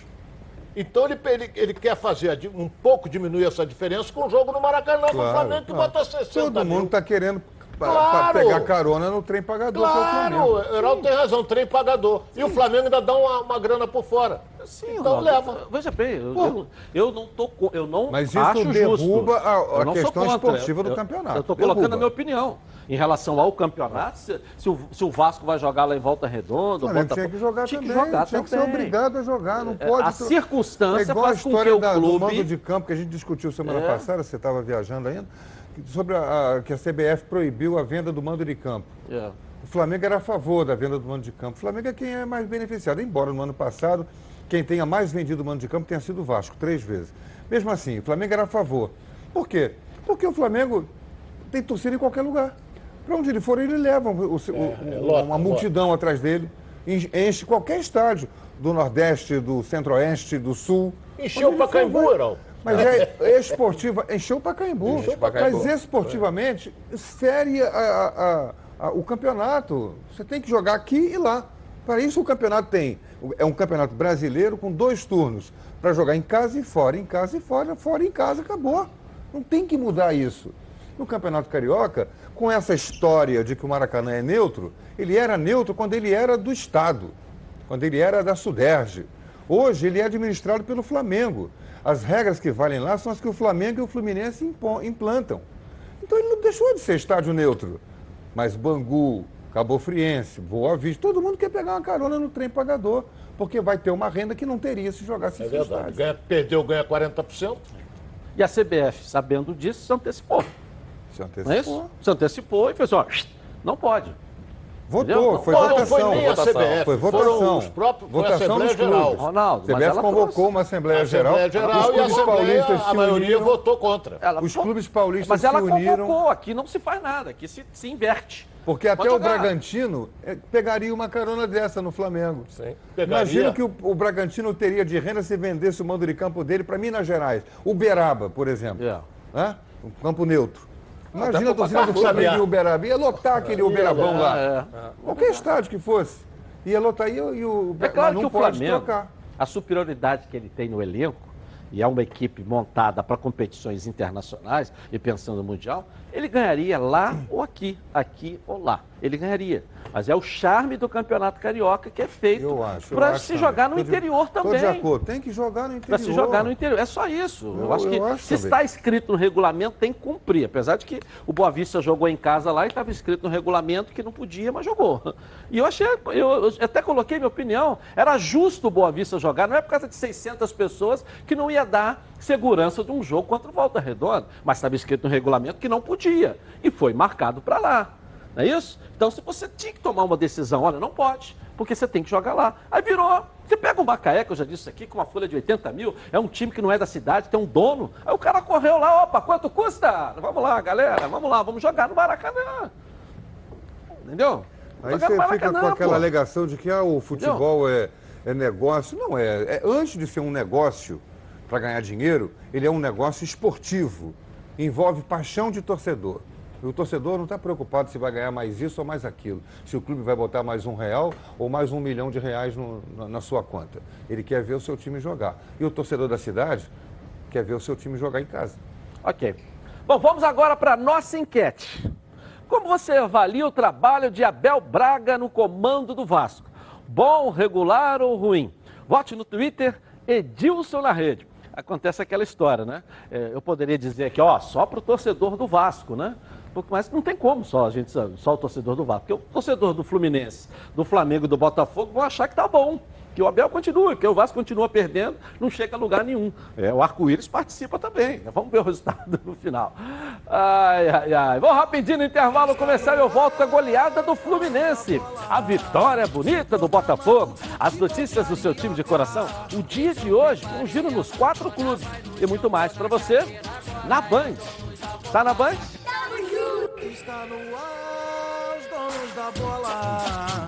Então ele, ele, ele quer fazer um pouco diminuir essa diferença com o jogo no Maracanã, com o Claro, Flamengo que claro. bota 60 Todo mil. mundo está querendo pa- pa- Claro. pegar carona no trem pagador é o Claro, o Heraldo tem razão, trem pagador. E o Flamengo ainda dá uma, uma grana por fora. Sim, então Ronaldo, leva. Veja bem, eu, eu, eu não tô, eu não Mas isso acho derruba justo. a- a não questão esportiva do Eu- campeonato. Eu estou colocando a minha opinião em relação ao campeonato. Se, se o, se o Vasco vai jogar lá em Volta Redonda, O o Flamengo Botafogo- tinha que jogar tinha também. que jogar tinha que ser também. obrigado a jogar. Não É, pode. a tro- circunstância é igual a faz com que história o da- do clube- mando de campo que a gente discutiu semana É. passada, você estava viajando ainda, sobre a, a- que a CBF proibiu a venda do mando de campo. É. O Flamengo era a favor da venda do mando de campo. O Flamengo é quem é mais beneficiado. Embora no ano passado, quem tenha mais vendido o mando de campo tenha sido o Vasco, três vezes. Mesmo assim, o Flamengo era a favor. Por quê? Porque o Flamengo tem torcida em qualquer lugar. Para onde ele for, ele leva o- o- o- é, lota, uma multidão atrás dele. En- Enche qualquer estádio. Do Nordeste, do Centro-Oeste, do Sul. Encheu o Pacaembu. Heraldo. Mas é esportiva, encheu o Pacaembu. Encheu o Pacaembu. Mas esportivamente, fere a- a- a- o campeonato. Você tem que jogar aqui e lá. Para isso o campeonato tem. É um campeonato brasileiro com dois turnos. Para jogar em casa e fora, em casa e fora, fora em casa, acabou. Não tem que mudar isso. No Campeonato Carioca, com essa história de que o Maracanã é neutro, ele era neutro quando ele era do Estado, quando ele era da Suderge. Hoje ele é administrado pelo Flamengo. As regras que valem lá são as que o Flamengo e o Fluminense implantam. Então ele não deixou de ser estádio neutro. Mas Bangu, Cabo Friense, Boa Vista, todo mundo quer pegar uma carona no trem pagador, porque vai ter uma renda que não teria se jogasse É em verdade. estádio. Ganha, perdeu, ganha 40%. E a CBF, sabendo disso, se antecipou. Se antecipou. Não é isso? Se antecipou e fez assim, ó, não pode. Votou, foi Não, votação. não foi nem a votação. CBF, Foi foram votação. os próprios- foi a votação Assembleia dos Geral. clubes. Ronaldo, mas CBF ela convocou trouxe. uma Assembleia A Geral. Assembleia Geral os e a clubes Assembleia, paulistas a se maioria uniram. votou contra. Ela Os clubes paulistas Mas ela se uniram. convocou, aqui não se faz nada, aqui se, se inverte. Porque Pode até o jogar. Bragantino eh, pegaria uma carona dessa no Flamengo. Sim. Imagina que o, o Bragantino teria de renda se vendesse o mando de campo dele para Minas Gerais. Uberaba, por exemplo. É. Né? Um campo neutro. Imagina a torcida do. Flamengo em Uberaba. Ia lotar aquele Uberabão lá. É. Qualquer estádio que fosse. Ia lotar e, o- e o É claro que o pode Flamengo, trocar. a superioridade que ele tem no elenco, e é uma equipe montada para competições internacionais e pensando no Mundial, ele ganharia lá ou aqui, aqui ou lá. Ele ganharia. Mas é o charme do Campeonato Carioca que é feito para se também. jogar no tô interior de, também. de acordo, tem que jogar no interior. Para se jogar no interior. É só isso. Eu, eu acho que acho se também. está escrito no regulamento, tem que cumprir. Apesar de que o Boa Vista jogou em casa lá e estava escrito no regulamento que não podia, mas jogou. E eu achei, eu, eu até coloquei minha opinião, era justo o Boa Vista jogar, não é por causa de 600 pessoas que não ia dar segurança de um jogo contra o Volta Redonda, mas estava escrito no regulamento que não podia e foi marcado para lá. Não é isso? Então, se você tinha que tomar uma decisão, olha, não pode, porque você tem que jogar lá. Aí virou. Você pega o Macaé, que eu já disse aqui, com uma folha de 80 mil, é um time que não é da cidade, tem um dono. Aí o cara correu lá, opa, quanto custa? Vamos lá, galera, vamos lá, vamos jogar no Maracanã. Entendeu? Aí você fica com aquela pô. alegação de que ah, o futebol é, é negócio. Não é. é. Antes de ser um negócio para ganhar dinheiro, ele é um negócio esportivo. Envolve paixão de torcedor. O torcedor não está preocupado se vai ganhar mais isso ou mais aquilo, se o clube vai botar mais um real ou mais um milhão de reais no, na, na sua conta. Ele quer ver o seu time jogar. E o torcedor da cidade quer ver o seu time jogar em casa. Ok. Bom, vamos agora para a nossa enquete. Como você avalia o trabalho de Abel Braga no comando do Vasco? Bom, regular ou ruim? Vote no Twitter Edilson na rede. Acontece aquela história, né? É, eu poderia dizer aqui, ó, só para o torcedor do Vasco, né? Mas não tem como só a gente, só o torcedor do Vasco. Porque o torcedor do Fluminense, do Flamengo do Botafogo vão achar que tá bom. Que o Abel continua, que o Vasco continua perdendo, não chega a lugar nenhum. É, o arco-íris participa também. Vamos ver o resultado no final. Ai, ai, ai. Vou rapidinho no intervalo começar e eu volto com a goleada do Fluminense. A vitória bonita do Botafogo. As notícias do seu time de coração. O dia de hoje, um giro nos quatro clubes. E muito mais para você na Band. Tá na Band? Está no ar, os donos da bola.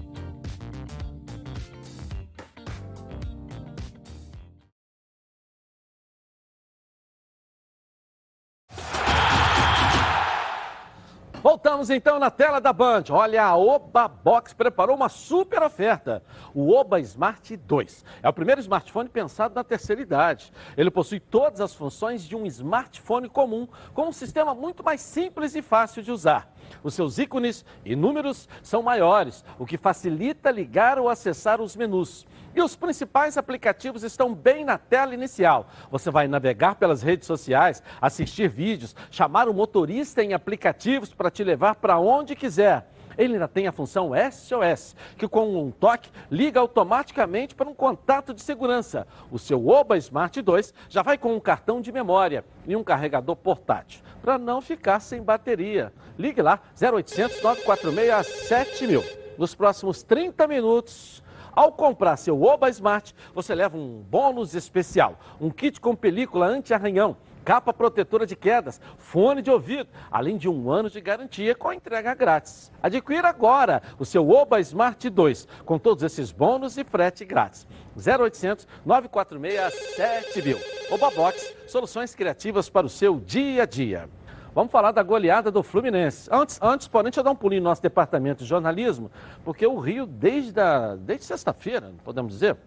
Voltamos então na tela da Band. Olha, a Oba Box preparou uma super oferta. O Oba Smart 2 é o primeiro smartphone pensado na terceira idade. Ele possui todas as funções de um smartphone comum, com um sistema muito mais simples e fácil de usar. Os seus ícones e números são maiores, o que facilita ligar ou acessar os menus. E os principais aplicativos estão bem na tela inicial. Você vai navegar pelas redes sociais, assistir vídeos, chamar o motorista em aplicativos para te levar para onde quiser. Ele ainda tem a função SOS, que com um toque liga automaticamente para um contato de segurança. O seu Oba Smart 2 já vai com um cartão de memória e um carregador portátil, para não ficar sem bateria. Ligue lá, 0800 946 7000. Nos próximos 30 minutos, ao comprar seu Oba Smart, você leva um bônus especial, um kit com película anti-arranhão, capa protetora de quedas, fone de ouvido, além de um ano de garantia com entrega grátis. Adquira agora o seu Oba Smart 2, com todos esses bônus e frete grátis. 0800 946 7000. Oba Box, soluções criativas para o seu dia a dia. Vamos falar da goleada do Fluminense. Antes, antes porém, deixa eu dar um pulinho no nosso departamento de jornalismo, porque o Rio, desde, a, desde sexta-feira, podemos dizer,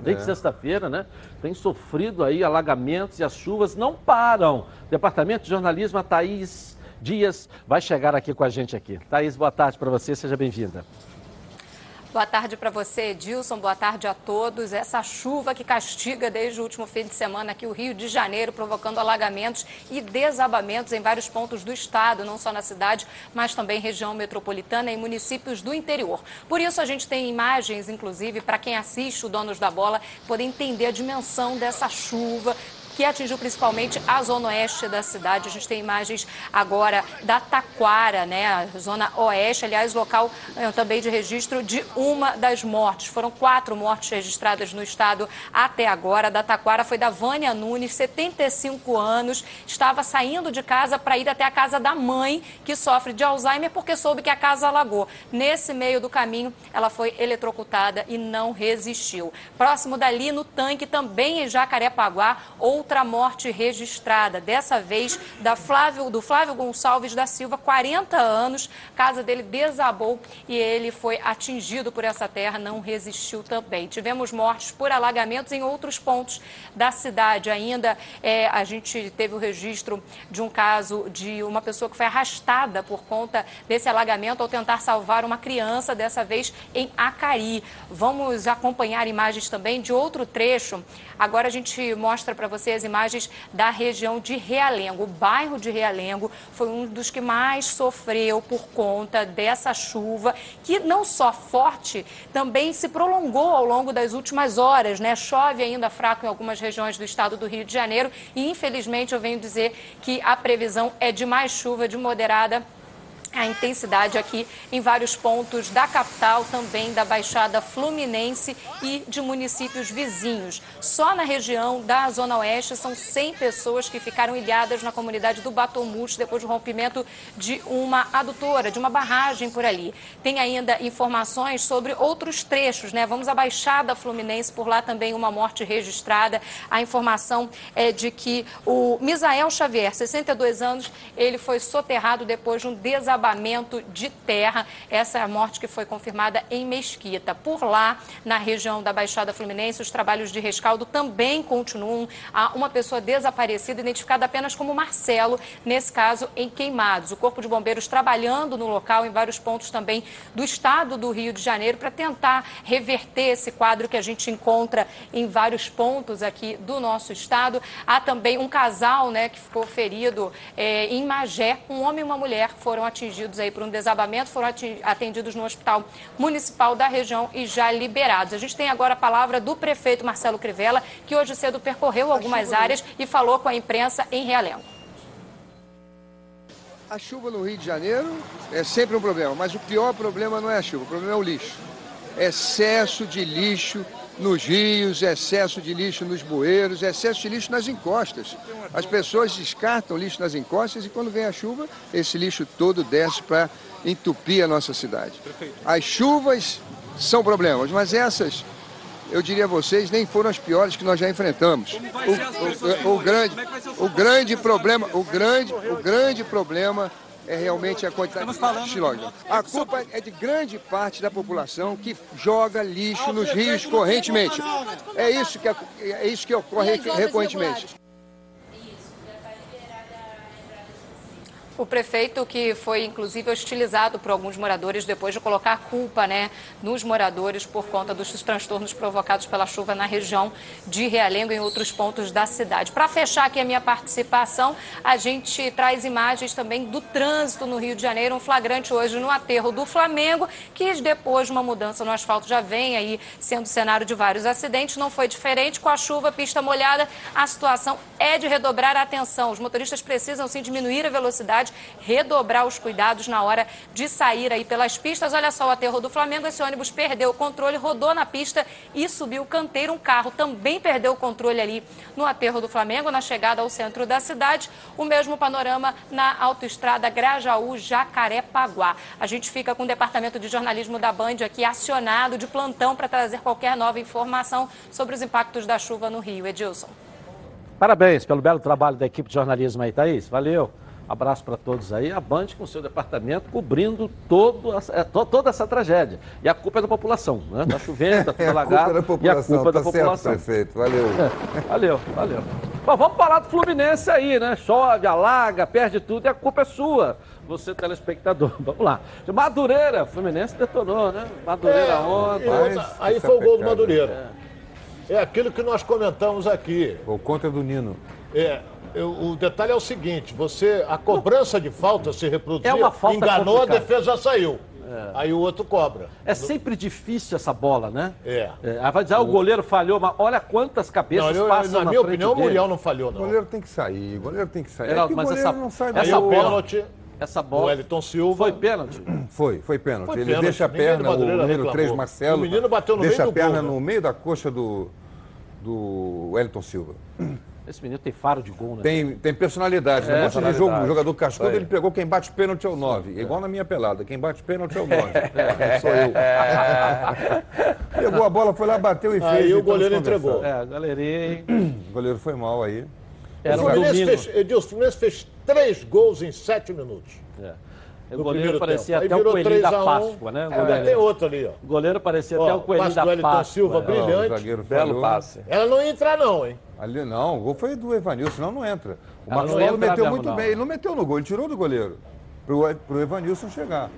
desde é. sexta-feira, né, tem sofrido aí alagamentos e as chuvas não param. Departamento de jornalismo, a Thaís Dias vai chegar aqui com a gente aqui. Thaís, boa tarde para você, seja bem-vinda. Boa tarde para você, Edilson. Boa tarde a todos. Essa chuva que castiga desde o último fim de semana aqui o Rio de Janeiro, provocando alagamentos e desabamentos em vários pontos do estado, não só na cidade, mas também região metropolitana e municípios do interior. Por isso a gente tem imagens, inclusive, para quem assiste o Donos da Bola poder entender a dimensão dessa chuva que atingiu principalmente a zona oeste da cidade. A gente tem imagens agora da Taquara, né, a zona oeste, aliás, local eh, também de registro de uma das mortes. Foram quatro mortes registradas no estado até agora. Da Taquara foi da Vânia Nunes, 75 anos, estava saindo de casa para ir até a casa da mãe, que sofre de Alzheimer, porque soube que a casa alagou. Nesse meio do caminho, ela foi eletrocutada e não resistiu. Próximo dali, no tanque, também em Jacarepaguá, ou outra morte registrada, dessa vez da Flávio, do Flávio Gonçalves da Silva, 40 anos. Casa dele desabou e ele foi atingido por essa terra, não resistiu também. Tivemos mortes por alagamentos em outros pontos da cidade. Ainda é, a gente teve o registro de um caso de uma pessoa que foi arrastada por conta desse alagamento ao tentar salvar uma criança, dessa vez em Acari. Vamos acompanhar imagens também de outro trecho. Agora a gente mostra para você as imagens da região de Realengo. O bairro de Realengo foi um dos que mais sofreu por conta dessa chuva, que não só forte, também se prolongou ao longo das últimas horas. Né? Chove ainda fraco em algumas regiões do estado do Rio de Janeiro e, infelizmente, eu venho dizer que a previsão é de mais chuva, de moderada a intensidade aqui em vários pontos da capital, também da Baixada Fluminense e de municípios vizinhos. Só na região da Zona Oeste são 100 pessoas que ficaram ilhadas na comunidade do Batomuxo depois do rompimento de uma adutora, de uma barragem por ali. Tem ainda informações sobre outros trechos, né? Vamos à Baixada Fluminense, por lá também uma morte registrada. A informação é de que o Misael Xavier, 62 anos, ele foi soterrado depois de um desabamento desabamento de terra. Essa é a morte que foi confirmada em Mesquita. Por lá, na região da Baixada Fluminense, os trabalhos de rescaldo também continuam. Há uma pessoa desaparecida, identificada apenas como Marcelo, nesse caso em Queimados. O Corpo de Bombeiros trabalhando no local, em vários pontos também do estado do Rio de Janeiro, para tentar reverter esse quadro que a gente encontra em vários pontos aqui do nosso estado. Há também um casal né, que ficou ferido é, em Magé. Um homem e uma mulher foram atingidos atingidos aí por um desabamento foram atendidos no hospital municipal da região e já liberados. A gente tem agora a palavra do prefeito Marcelo Crivella, que hoje cedo percorreu algumas áreas e falou com a imprensa em Realengo. A chuva no Rio de Janeiro é sempre um problema, mas o pior problema não é a chuva, o problema é o lixo. Excesso de lixo nos rios, excesso de lixo nos bueiros, excesso de lixo nas encostas. As pessoas descartam lixo nas encostas e quando vem a chuva, esse lixo todo desce para entupir a nossa cidade. As chuvas são problemas, mas essas, eu diria a vocês, nem foram as piores que nós já enfrentamos. O, o- o grande, o grande problema, o grande, o grande problema é realmente a quantidade de xilóide. A culpa é de grande parte da população que joga lixo nos rios correntemente. É isso que, é isso que ocorre recorrentemente. O prefeito que foi inclusive hostilizado por alguns moradores depois de colocar culpa né, nos moradores por conta dos transtornos provocados pela chuva na região de Realengo e em outros pontos da cidade. Para fechar aqui a minha participação, a gente traz imagens também do trânsito no Rio de Janeiro, um flagrante hoje no aterro do Flamengo, que depois de uma mudança no asfalto já vem aí sendo cenário de vários acidentes. Não foi diferente com a chuva, pista molhada, a situação é de redobrar a atenção. Os motoristas precisam sim diminuir a velocidade, redobrar os cuidados na hora de sair aí pelas pistas. Olha só o aterro do Flamengo, esse ônibus perdeu o controle, rodou na pista e subiu o canteiro. Um carro também perdeu o controle ali no aterro do Flamengo, na chegada ao centro da cidade. O mesmo panorama na autoestrada Grajaú, Jacarepaguá. A gente fica com o departamento de jornalismo da Band aqui acionado de plantão para trazer qualquer nova informação sobre os impactos da chuva no Rio. Edilson. Parabéns pelo belo trabalho da equipe de jornalismo aí, Thaís. Valeu. Abraço para todos aí. A Band com seu departamento cobrindo todo essa- é, to- toda essa tragédia. E a culpa é da população, né? Tá chovendo, tá tudo É a culpa alagado. da E a população, culpa é da tá certo, população. prefeito. Valeu. É, valeu, valeu. Bom, vamos falar do Fluminense aí, né? Chove, alaga, perde tudo e a culpa é sua, você telespectador. Vamos lá. Madureira, Fluminense detonou, né? Madureira É, ontem. outra, aí foi é o gol do. Madureira. É aquilo que nós comentamos aqui. O contra do Nino. É, eu- o detalhe é o seguinte: você, a cobrança de falta se reproduziu, É uma falta enganou, complicada. a defesa saiu. Aí o outro cobra. É sempre difícil essa bola, né? É. aí vai dizer, ah, o goleiro falhou, mas olha quantas cabeças Não, eu- passam na na minha frente opinião, o dele. Mulhão não falhou, O não. goleiro tem que sair, o goleiro tem que sair. Geraldo, é que o mas goleiro essa- não sai essa bola. o pênalti Essa do bola Wellington Silva. foi pênalti. Foi, foi pênalti. Foi ele pênalti. deixa a perna, do o número reclamou. 3, Marcelo. O menino bateu no deixa meio a do perna gol, né? no meio da coxa do, do Wellington Silva. Esse menino tem faro de gol, né? Tem, tem personalidade. É, né? um monte de jogo, jogador cascudo, ele pegou quem bate pênalti é o 9. Igual na minha pelada. Quem bate pênalti é o 9. Sou eu. Pegou a bola, foi lá, bateu e fez. Aí e o estamos goleiro entregou. É, galerinha? O goleiro foi mal aí. Era o um Fluminense fez, Edilson, o Fluminense fez três gols em sete minutos. É. O no goleiro parecia tempo. Até o coelhinho da 3 a 1. Páscoa, né? O É, goleiro, tem outro ali, ó. o goleiro parecia Ó, até o coelhinho da do Wellington Páscoa. Silva, é. brilhante. Não, o zagueiro Belo passe. Ela não ia entrar, não, hein? Ali não, o gol foi do Evanilson, senão não entra. O Ela Marcos Paulo meteu mesmo, muito não. bem. Ele não meteu no gol, ele tirou do goleiro. Pro, pro Evanilson chegar.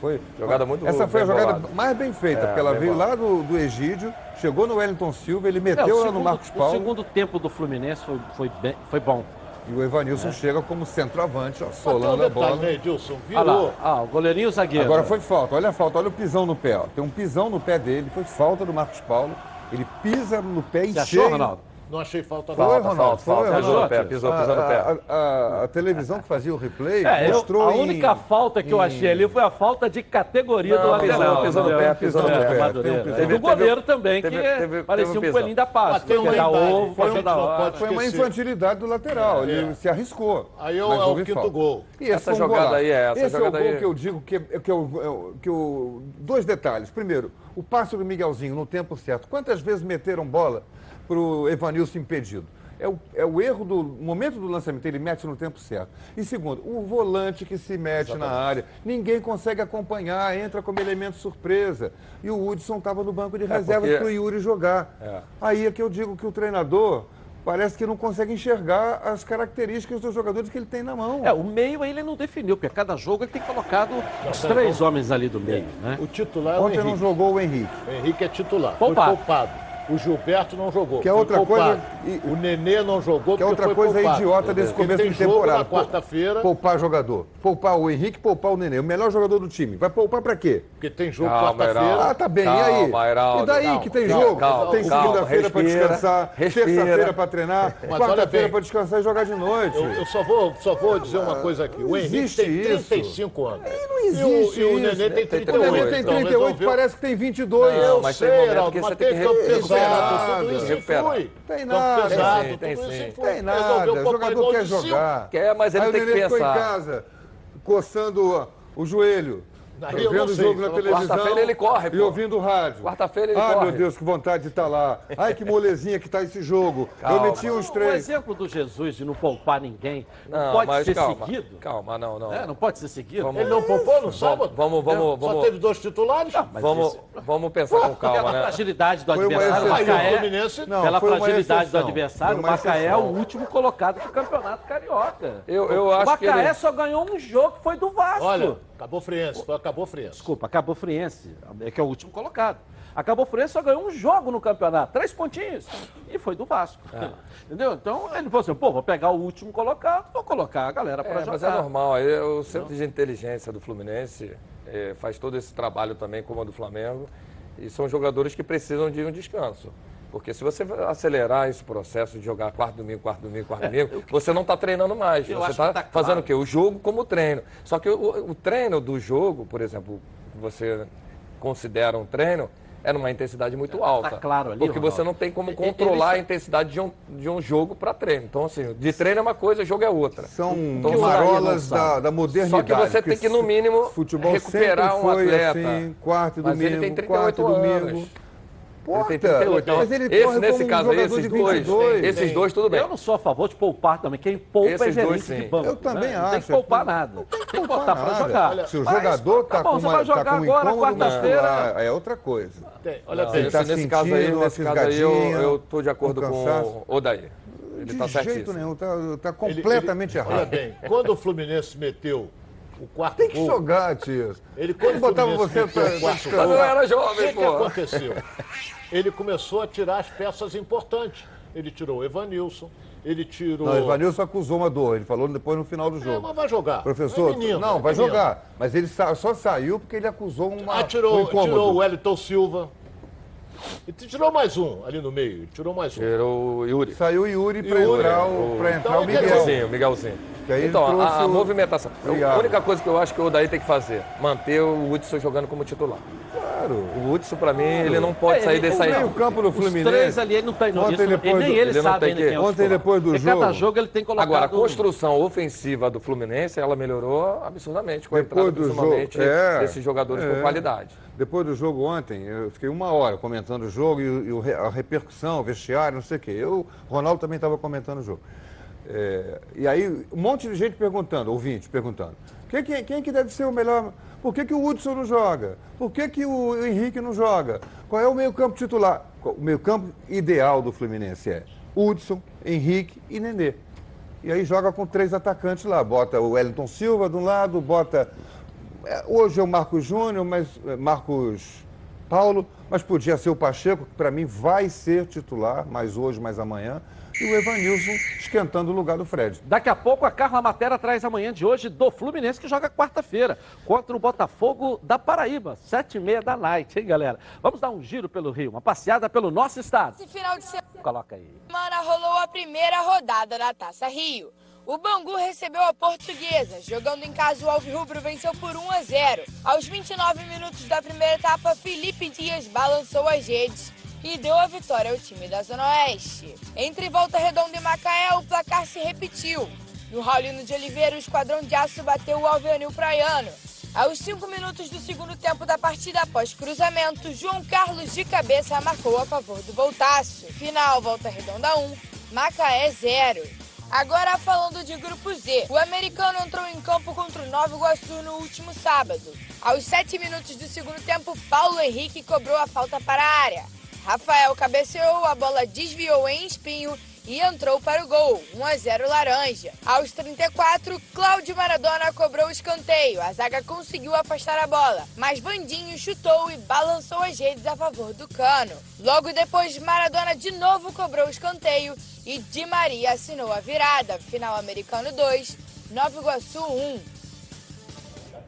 Foi. Jogada muito Essa foi a jogada bolada. mais bem feita, É, porque ela veio lá do, do Egídio, chegou no Wellington Silva, ele É, meteu o, lá segundo, no Marcos o Paulo. segundo tempo do Fluminense foi, foi, bem- foi bom. E o Evanilson chega como centroavante, ó, tem um solando a bola. né, Edilson? Olha Virou. lá, ah, o goleirinho e o zagueiro. Agora foi falta, olha a falta, olha o pisão no pé. Ó. Tem um pisão no pé dele, foi falta do Marcos Paulo. Ele pisa no pé e Você achou. Ronaldo? Não achei falta, não. Foi, Falta, Ronaldo, falta, foi, falta. Ronaldo. Pisou no pé, pisou, pisou no A, pé. a- a- a televisão que fazia o replay É, eu- mostrou a em- única falta que eu achei ali foi a falta de categoria do Não, lateral. pisou, pisou no pé, pisou no É, pé. Teve o goleiro também, que parecia um coelhinho da Páscoa. Um foi um- uma infantilidade do lateral, ele se arriscou. Aí é o- é quinto falta. gol. E esse Essa jogada aí, essa Esse jogada é o gol aí. que eu digo que, eu, eu... Dois detalhes. Primeiro, o passe do Miguelzinho no tempo certo. Quantas vezes meteram bola para o Evanilson impedido? É o, é o erro do momento do lançamento, ele mete no tempo certo. E segundo, o volante que se mete na área, ninguém consegue acompanhar, entra como elemento surpresa. E o Hudson estava no banco de reservas porque- para o Yuri jogar. É. Aí é que eu digo que o treinador parece que não consegue enxergar as características dos jogadores que ele tem na mão. É, o meio aí ele não definiu, porque cada jogo ele tem colocado os três homens ali do meio, né? O titular é o Ontem não jogou o Henrique. O Henrique é titular. Poupado. Foi poupado. O Gilberto não jogou. Que é outra coisa- e- O Nenê não jogou Que é outra foi coisa poupado. idiota desse começo tem de temporada. quarta-feira, Poupar jogador. Poupar o Henrique, poupar o Nenê. O melhor jogador do time. Vai poupar pra quê? porque tem jogo quarta-feira. Ah, tá bem. Calma, e aí? Heraldo, e daí calma, que tem calma, jogo? calma, tem segunda-feira pra descansar, terça-feira pra treinar, quarta-feira pra descansar e jogar de noite. Eu, eu só, vou, só vou dizer uma coisa aqui. O Henrique existe tem isso. 35 anos. não E o, existe e o isso. Nenê tem Tem O 38. Nenê tem então 38, resolveu- parece que tem 22. Não, mas tem momento Heraldo, que mas tem que sei, Renato, tudo isso Recupera. Tem nada. pesado, Tem sim, tem tudo sim. Tem nada. O jogador quer jogar. Quer, mas ele Aí tem o que Nenê ficou em pensar. casa, coçando o joelho. Aí eu vendo não o jogo na televisão. Quarta-feira ele corre, E pô. ouvindo o rádio. Quarta-feira ele Ai, corre. meu Deus, que vontade de estar lá. Ai, que molezinha que tá esse jogo. Eu Calma. meti uns O três. exemplo do Jesus de não poupar ninguém não, Não, pode mas ser calma. seguido. Calma, não, não. É, não pode ser seguido. Vamos- Ele não poupou no sábado? Vamos, vamos, Só vamos. teve dois titulares? Mas Vamos, isso- vamos pensar com calma, Pela né? fragilidade do Foi adversário, o o Macaé, Fluminense... Não, pela foi uma fragilidade do exceção. adversário, o Macaé é o último colocado do Campeonato Carioca. Eu- eu o acho que Macaé ele- só ganhou um jogo que foi do Vasco. Olha, acabou Friense, foi acabou Friense. Desculpa, acabou Friense, é que é o último colocado. Acabou Friense só ganhou um jogo no campeonato, três pontinhos, e foi do Vasco. É. Entendeu? Então ele falou assim: pô, vou pegar o último colocado, vou colocar a galera para É, jogar. mas é normal. aí O centro de inteligência do Fluminense eh, faz todo esse trabalho também, como o do Flamengo. E são jogadores que precisam de um descanso. Porque se você acelerar esse processo de jogar quarto domingo, quarto domingo, quarto domingo, você não está treinando mais. Eu você está tá claro. fazendo o quê? O jogo como treino. Só que o, o treino do jogo, por exemplo, que você considera um treino, é numa intensidade muito alta. claro ali, Porque Ronaldo. você não tem como controlar a intensidade de um, de um jogo para treino. Então, assim, de treino é uma coisa, jogo é outra. São Então, marolas da, da modernidade. Só que você tem que, no mínimo, futebol recuperar um atleta. assim, quarto e Mas domingo, ele tem 38 quarto e domingo. Anos. Porta, Ele tem 38. mas ele Esse, corre nesse como um caso aí, jogador esses de dois, 22. esses dois, tudo bem. Eu não sou a favor de poupar também. Quem poupa é Esses gerente dois, de banco. Eu também né? Não tem acho. que poupar nada. Não Tem que poupar botar para jogar. Se o jogador tá tá, bom, com, você uma, vai jogar tá com um agora, quarta-feira. é outra coisa. Tem, olha Não, bem, Ele tá nesse caso aí, nesse caso aí, eu, eu tô de acordo com o Odair. Ele de tá jeito nenhum, tá, tá ele- completamente ele- Olha errado. bem, quando o Fluminense meteu o quarto Tem que gol, jogar, tio. ele quando Ele botava você pra- o quarto gol, Mas eu era o jovem, que, que pô. aconteceu? Ele começou a tirar as peças importantes. Ele tirou o Evanilson, ele tirou... Não, o Ivanilson acusou uma dor, ele falou depois no final do É, jogo. mas vai jogar. Professor, É menino, não, é vai menino. jogar. Mas ele só saiu porque ele acusou uma, Ah, um tirou, incômodo. tirou o Wellington Silva. E tirou mais um ali no meio. Tirou mais um. Tirou o Yuri. Saiu o Yuri para entrar o, pra entrar Então, o Miguel. Miguelzinho, Miguelzinho. Então, a, a o- movimentação. Obrigado. A única coisa que eu acho que o Odair tem que fazer, manter o Hudson jogando como titular. Claro. O Hudson, pra mim, ele não pode É, sair ele- desse o aí, não. campo do Os Fluminense. três ali, ele não tem Ontem isso, depois nem do- ele, ele não sabe que- quem é o Ontem titular. depois do Porque cada jogo- jogo ele tem colocado... Agora, a construção ofensiva do Fluminense, ela melhorou absurdamente com a Depois entrada, do jogo, principalmente, é, desses jogadores é. com qualidade. Depois do jogo ontem, eu fiquei uma hora comentando o jogo e, o- e o a repercussão, o vestiário, não sei o quê. Eu, o Ronaldo também estava comentando o jogo. É, e aí, um monte de gente perguntando, ouvinte perguntando, quem, quem, quem que deve ser o melhor? Por que, que o Hudson não joga? Por que, que o Henrique não joga? Qual é o meio-campo titular? O meio-campo ideal do Fluminense é Hudson, Henrique e Nenê. E aí joga com três atacantes lá. Bota o Wellington Silva de um lado, bota. é, Hoje é o Marcos Júnior, mas. é, Marcos Paulo, mas podia ser o Pacheco, que para mim vai ser titular, mais hoje, mais amanhã. E o Evanilson esquentando o lugar do Fred. Daqui a pouco a Carla Matera traz amanhã de hoje do Fluminense, que joga quarta-feira contra o Botafogo da Paraíba, sete e meia da noite, hein, galera? Vamos dar um giro pelo Rio, uma passeada pelo nosso estado. Esse final de semana Coloca aí. rolou a primeira rodada da Taça Rio. O Bangu recebeu a Portuguesa, jogando em casa o Alvirrubro venceu por 1 a 0. Aos 29 minutos da primeira etapa, Felipe Dias balançou as redes e deu a vitória ao time da Zona Oeste. Entre Volta Redonda e Macaé, o placar se repetiu. No Raulino de Oliveira, o Esquadrão de Aço bateu o Alveanil Praiano. Aos 5 minutos do segundo tempo da partida após cruzamento, João Carlos de cabeça marcou a favor do Voltaço. Final, Volta Redonda 1, Macaé 0. Agora falando de Grupo Z, o americano entrou em campo contra o Nova Iguaçu no último sábado. Aos 7 minutos do segundo tempo, Paulo Henrique cobrou a falta para a área. Rafael cabeceou, a bola desviou em espinho e entrou para o gol, 1 a 0 Laranja. Aos 34, Cláudio Maradona cobrou o escanteio. A zaga conseguiu afastar a bola, mas Vandinho chutou e balançou as redes a favor do Cano. Logo depois, Maradona de novo cobrou o escanteio e Di Maria assinou a virada. Final americano 2, Nova Iguaçu 1.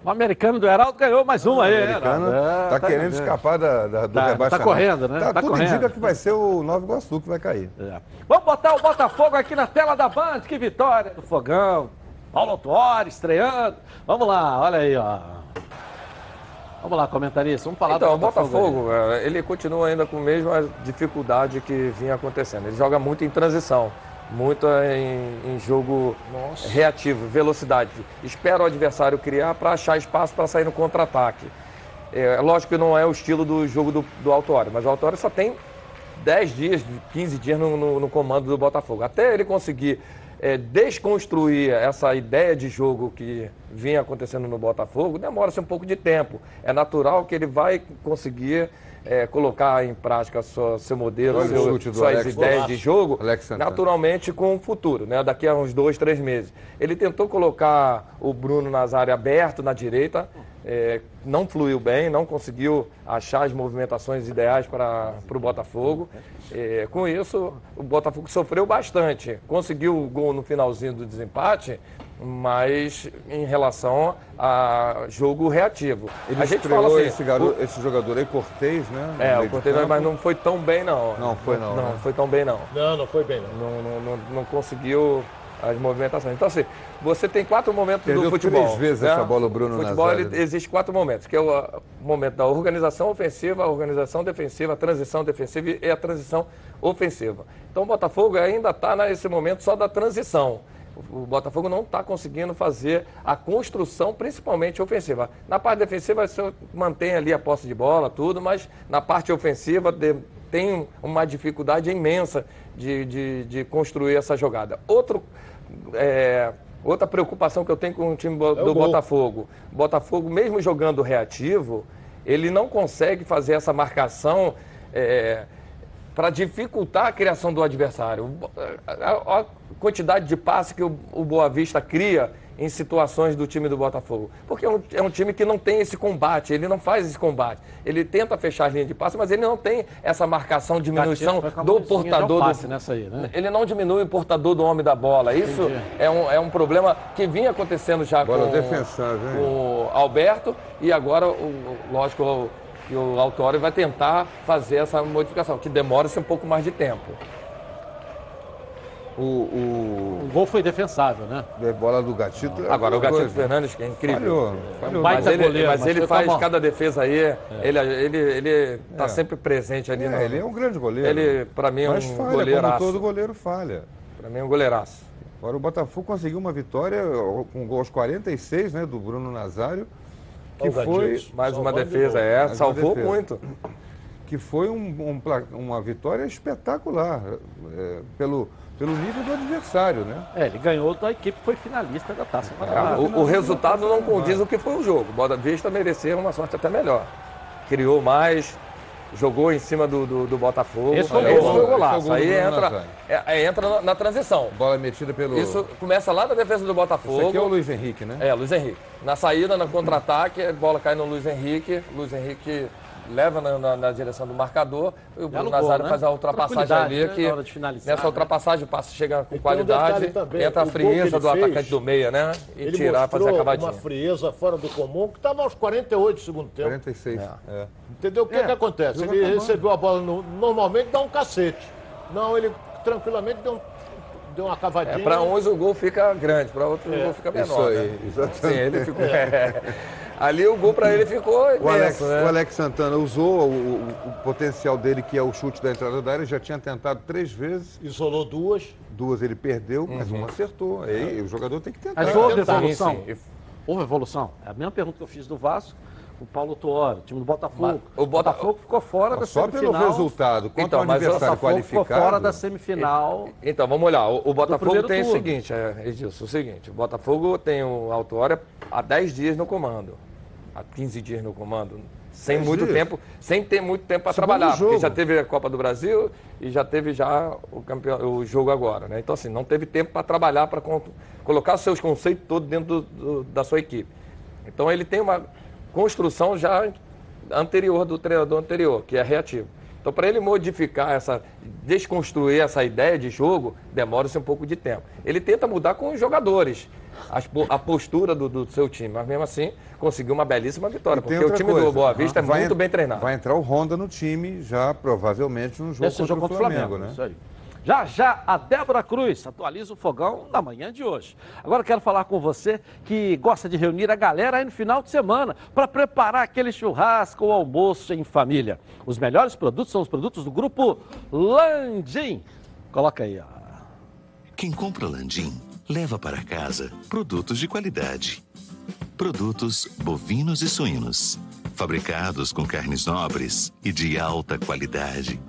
O americano do Heraldo ganhou mais uma aí, O americano Heraldo. É, tá, querendo ganhando. escapar da, da, do Tá- tá rebaixamento. correndo, né? Tá, Tá tudo correndo. indica que vai ser o Nova Iguaçu que vai cair. É. Vamos botar o Botafogo aqui na tela da Band. Que vitória do Fogão. Paulo Tuori estreando. Vamos lá, olha aí, ó. Vamos lá, comentarista, vamos falar então, do Botafogo. o Botafogo, é, ele continua ainda com a mesma dificuldade que vinha acontecendo. Ele joga muito em transição, muito em, em jogo Nossa. reativo, velocidade. Espera o adversário criar para achar espaço para sair no contra-ataque. É, lógico que não é o estilo do jogo do, do Autório, mas o Autório só tem 10 dias, 15 dias no, no, no comando do Botafogo. Até ele conseguir é, desconstruir essa ideia de jogo que vinha acontecendo no Botafogo, demora-se um pouco de tempo. É natural que ele vai conseguir é, colocar em prática sua, seu modelo, Olha seu, chute suas Alex ideias de jogo, naturalmente com o futuro, né? daqui a uns dois, três meses. Ele tentou colocar o Bruno Nazário aberto na direita, é, não fluiu bem, não conseguiu achar as movimentações ideais para o Botafogo. É, com isso, o Botafogo sofreu bastante. Conseguiu o gol no finalzinho do desempate, mas em relação a jogo reativo. Ele a gente fala assim, esse, garoto, esse jogador aí, Cortez, né? é, o Cortez, mas não foi tão bem não. Não foi não, Não, né? foi tão bem não. Não, não foi bem, não. Não, não, não, não conseguiu as movimentações. Então, assim, você tem quatro momentos Perdeu do futebol. três vezes né? essa bola, o Bruno No futebol ele, existe quatro momentos, que é o ah, momento da organização ofensiva, a organização defensiva, a transição defensiva e a transição ofensiva. Então, o Botafogo ainda está nesse momento só da transição. O Botafogo não está conseguindo fazer a construção, principalmente ofensiva. Na parte defensiva, você mantém ali a posse de bola, tudo, mas na parte ofensiva tem uma dificuldade imensa de, de, de construir essa jogada. Outro, é, outra preocupação que eu tenho com o time bo- É o do. Botafogo. Botafogo, mesmo jogando reativo, ele não consegue fazer essa marcação para dificultar a criação do adversário. A, a quantidade de passe que o, o Boa Vista cria em situações do time do Botafogo. Porque é um, é um time que não tem esse combate, ele não faz esse combate. Ele tenta fechar as linhas de passe, mas ele não tem essa marcação, diminuição do portador do, nessa aí, né? ele não diminui o portador do homem da bola. Isso Entendi. é um, é um problema que vinha acontecendo já Bola com, o Alberto e agora, o, o- lógico, o, que o Autório vai tentar fazer essa modificação, que demora-se um pouco mais de tempo. O, o, O gol foi defensável, né? a bola do Gatito. é Agora, o Gatito coisa. Fernandes, que é incrível. Falhou, falhou. baita Mas ele, goleiro, mas mas ele a faz mão. cada defesa aí, ele ele ele tá É. sempre presente ali. no- É, ele é um grande goleiro. Ele, pra mim, é Mas um falha, como goleiraço. todo goleiro falha. Pra mim, é um goleiraço. Agora o Botafogo conseguiu uma vitória com gol aos 46, né, do Bruno Nazário, que foi. Mais uma de defesa, novo. é, Mais salvou defesa. muito. que foi um, um uma vitória espetacular é, pelo, pelo nível do adversário, né? É, ele ganhou da equipe que foi finalista da Taça É, Guanabara. o, o resultado não condiz o que foi o jogo. O Boa Vista merecia uma sorte até melhor. Criou mais, jogou em cima do, do, do Botafogo. Esse foi o Esse foi o esse foi o golaço. Aí entra, é, entra na, na transição. Bola metida pelo. Isso começa lá da defesa do Botafogo. Esse aqui é o Luiz Henrique, né? É, Luiz Henrique. Na saída, no contra-ataque, a bola cai no Luiz Henrique. Luiz Henrique leva na, na- na direção do marcador. E o Bruno Nazário né? faz a ultrapassagem ali. né, Que na hora de finalizar, nessa né? ultrapassagem o passe chega com E um qualidade. detalhe também, entra a frieza do fez, atacante do meia, né? E Ele tirar, fazer a cavadinha. uma frieza fora do comum, que estava aos 48 do segundo tempo. 46. É. Entendeu? O que, É, que acontece? Ele acabando. recebeu a bola, no- normalmente dá um cacete. Não, ele tranquilamente deu, um- deu uma cavadinha. É, para uns o gol fica grande, para outros o gol fica menor. Isso aí, né? exatamente. Sim, ele ficou. é. Ali o gol para ele ficou O Alex, imenso, né? o Alex Santana usou o, o- o potencial dele, que é o chute da entrada da área, já tinha tentado três vezes, Isolou duas. duas ele perdeu, mas uma acertou. Aí o jogador tem que tentar. Mas houve evolução. Sim, sim. Houve evolução. É a mesma pergunta que eu fiz do Vasco, o Paulo Tuori, time do Botafogo. Mas o Bota- Botafogo ficou fora da Só semifinal. pelo resultado, contra Então, mas o adversário Botafogo ficou qualificado. fora da semifinal. Então, vamos olhar. O, o Botafogo tem o turno. seguinte, é, Edilson, o seguinte, o Botafogo tem o Autória há 10 dias no comando, há 15 dias no comando, sem 10 muito dias? tempo, sem ter muito tempo para Segundo trabalhar, porque já teve a Copa do Brasil e já teve já o, campeão, o jogo agora, né? Então, assim, não teve tempo para trabalhar, para colocar seus conceitos todos dentro do- do- da sua equipe. Então, ele tem uma construção já anterior do treinador anterior, que é reativo. Então, para ele modificar essa, desconstruir essa ideia de jogo, demora-se um pouco de tempo. Ele tenta mudar com os jogadores, a postura do, do seu time, mas mesmo assim conseguiu uma belíssima vitória, E porque o time coisa, do Boa Vista é vai muito bem treinado. Vai entrar o Honda no time, já provavelmente no jogo Esse contra, jogo contra o Flamengo, né? Isso aí. Já já a Débora Cruz atualiza o fogão da manhã de hoje. Agora quero falar com você que gosta de reunir a galera aí no final de semana para preparar aquele churrasco ou almoço em família. Os melhores produtos são os produtos do grupo Landim. Coloca aí, ó. Quem compra Landim leva para casa produtos de qualidade. Produtos bovinos e suínos, fabricados com carnes nobres e de alta qualidade.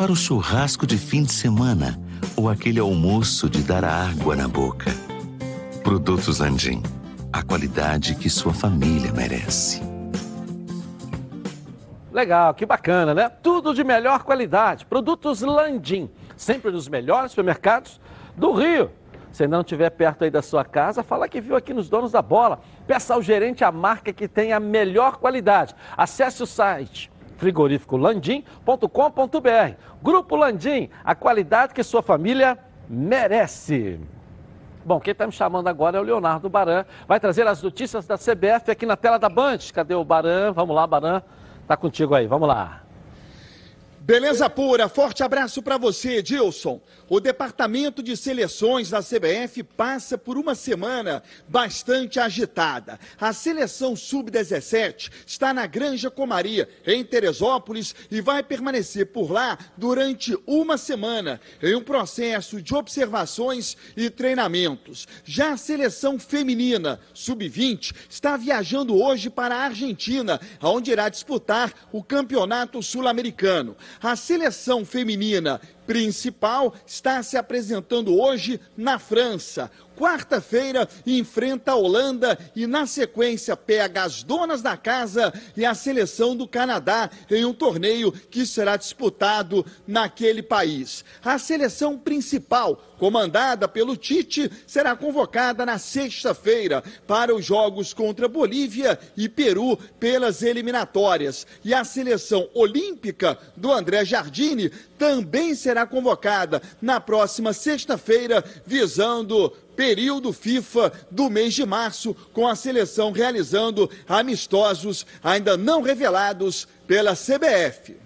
Para o churrasco de fim de semana ou aquele almoço de dar água na boca. Produtos Landim, a qualidade que sua família merece. Legal, que bacana, né? Tudo de melhor qualidade. Produtos Landim, sempre nos melhores supermercados do Rio. Se não estiver perto aí da sua casa, fala que viu aqui nos Donos da Bola. Peça ao gerente a marca que tem a melhor qualidade. Acesse o site frigoríficolandim.com.br. Grupo Landim, a qualidade que sua família merece. Bom, quem está me chamando agora é o Leonardo Baran. Vai trazer as notícias da CBF aqui na tela da Band. Cadê o Baran? Vamos lá, Baran. Tá contigo aí, vamos lá. Beleza pura, forte abraço para você, Edilson. O departamento de seleções da CBF passa por uma semana bastante agitada. A seleção sub-17 está na Granja Comaria, em Teresópolis, e vai permanecer por lá durante uma semana, em um processo de observações e treinamentos. Já a seleção feminina sub-20 está viajando hoje para a Argentina, onde irá disputar o Campeonato Sul-Americano. A seleção feminina principal está se apresentando hoje na França. Quarta-feira enfrenta a Holanda e, na sequência, pega as donas da casa e a seleção do Canadá em um torneio que será disputado naquele país. A seleção principal, comandada pelo Tite, será convocada na sexta-feira para os jogos contra Bolívia e Peru pelas eliminatórias. E a seleção olímpica do André Jardine também será convocada na próxima sexta-feira, visando período FIFA do mês de março, com a seleção realizando amistosos ainda não revelados pela CBF.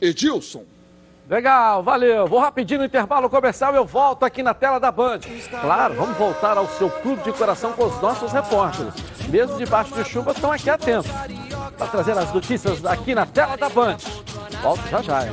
Edilson. Legal, valeu. Vou rapidinho no intervalo comercial, eu volto aqui na tela da Band. Claro, vamos voltar ao seu clube de coração com os nossos repórteres. Mesmo debaixo de chuva, estão aqui atentos para trazer as notícias aqui na tela da Band. Volto já já, hein?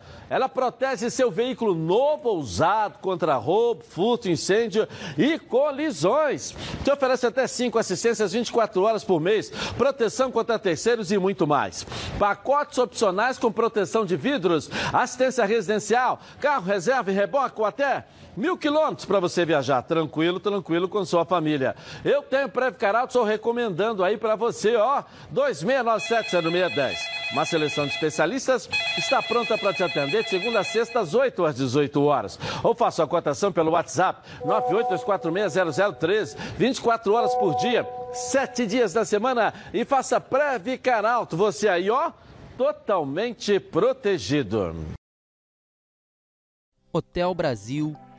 Ela protege seu veículo novo ou usado contra roubo, furto, incêndio e colisões. Te oferece até 5 assistências 24 horas por mês, proteção contra terceiros e muito mais. Pacotes opcionais com proteção de vidros, assistência residencial, carro reserva e reboque ou até mil quilômetros para você viajar tranquilo, tranquilo com sua família. Eu tenho Preve Caralto, estou recomendando aí para você, ó, 2697-0610. Uma seleção de especialistas está pronta para te atender de segunda a sexta, às 8 às 18 horas. Ou faça a cotação pelo WhatsApp 982460013, 24 horas por dia, 7 dias da semana e faça Preve Caralto. Você aí, ó, totalmente protegido. Hotel Brasil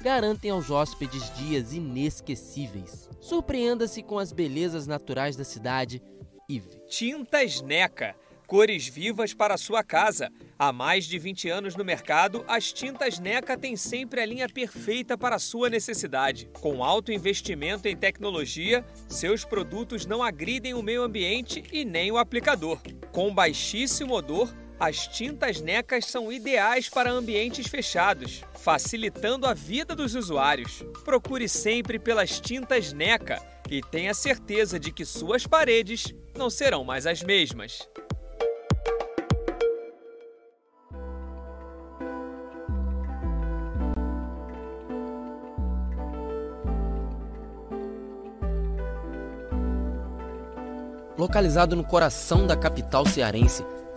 garantem aos hóspedes dias inesquecíveis. Surpreenda-se com as belezas naturais da cidade e Tintas Neca. Cores vivas para sua casa. Há mais de 20 anos no mercado, as tintas NECA têm sempre a linha perfeita para sua necessidade. Com alto investimento em tecnologia, seus produtos não agridem o meio ambiente e nem o aplicador. Com baixíssimo odor, as tintas NECAs são ideais para ambientes fechados, facilitando a vida dos usuários. Procure sempre pelas tintas NECA e tenha certeza de que suas paredes não serão mais as mesmas. Localizado no coração da capital cearense,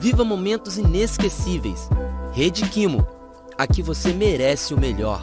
Viva momentos inesquecíveis. Rede Quimo. Aqui você merece o melhor.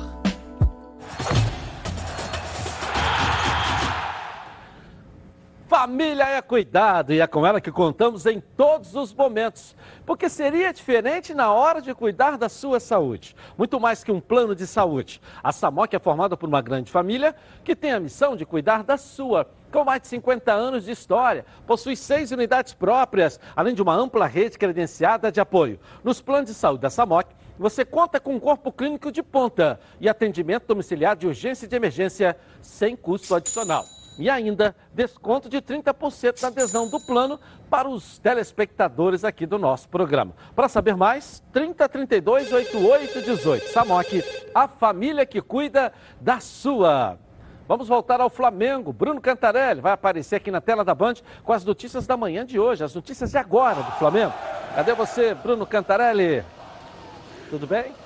Família é cuidado e é com ela que contamos em todos os momentos. Porque seria diferente na hora de cuidar da sua saúde. Muito mais que um plano de saúde. A SAMOC é formada por uma grande família que tem a missão de cuidar da sua. Com mais de 50 anos de história, possui seis unidades próprias, além de uma ampla rede credenciada de apoio. Nos planos de saúde da SAMOC, você conta com um corpo clínico de ponta e atendimento domiciliar de urgência e de emergência sem custo adicional. E ainda desconto de 30% na adesão do plano para os telespectadores aqui do nosso programa. Para saber mais, 3032 8818. Samok, a família que cuida da sua. Vamos voltar ao Flamengo. Bruno Cantarelli vai aparecer aqui na tela da Band com as notícias da manhã de hoje, as notícias de agora do Flamengo. Cadê você, Bruno Cantarelli? Tudo bem?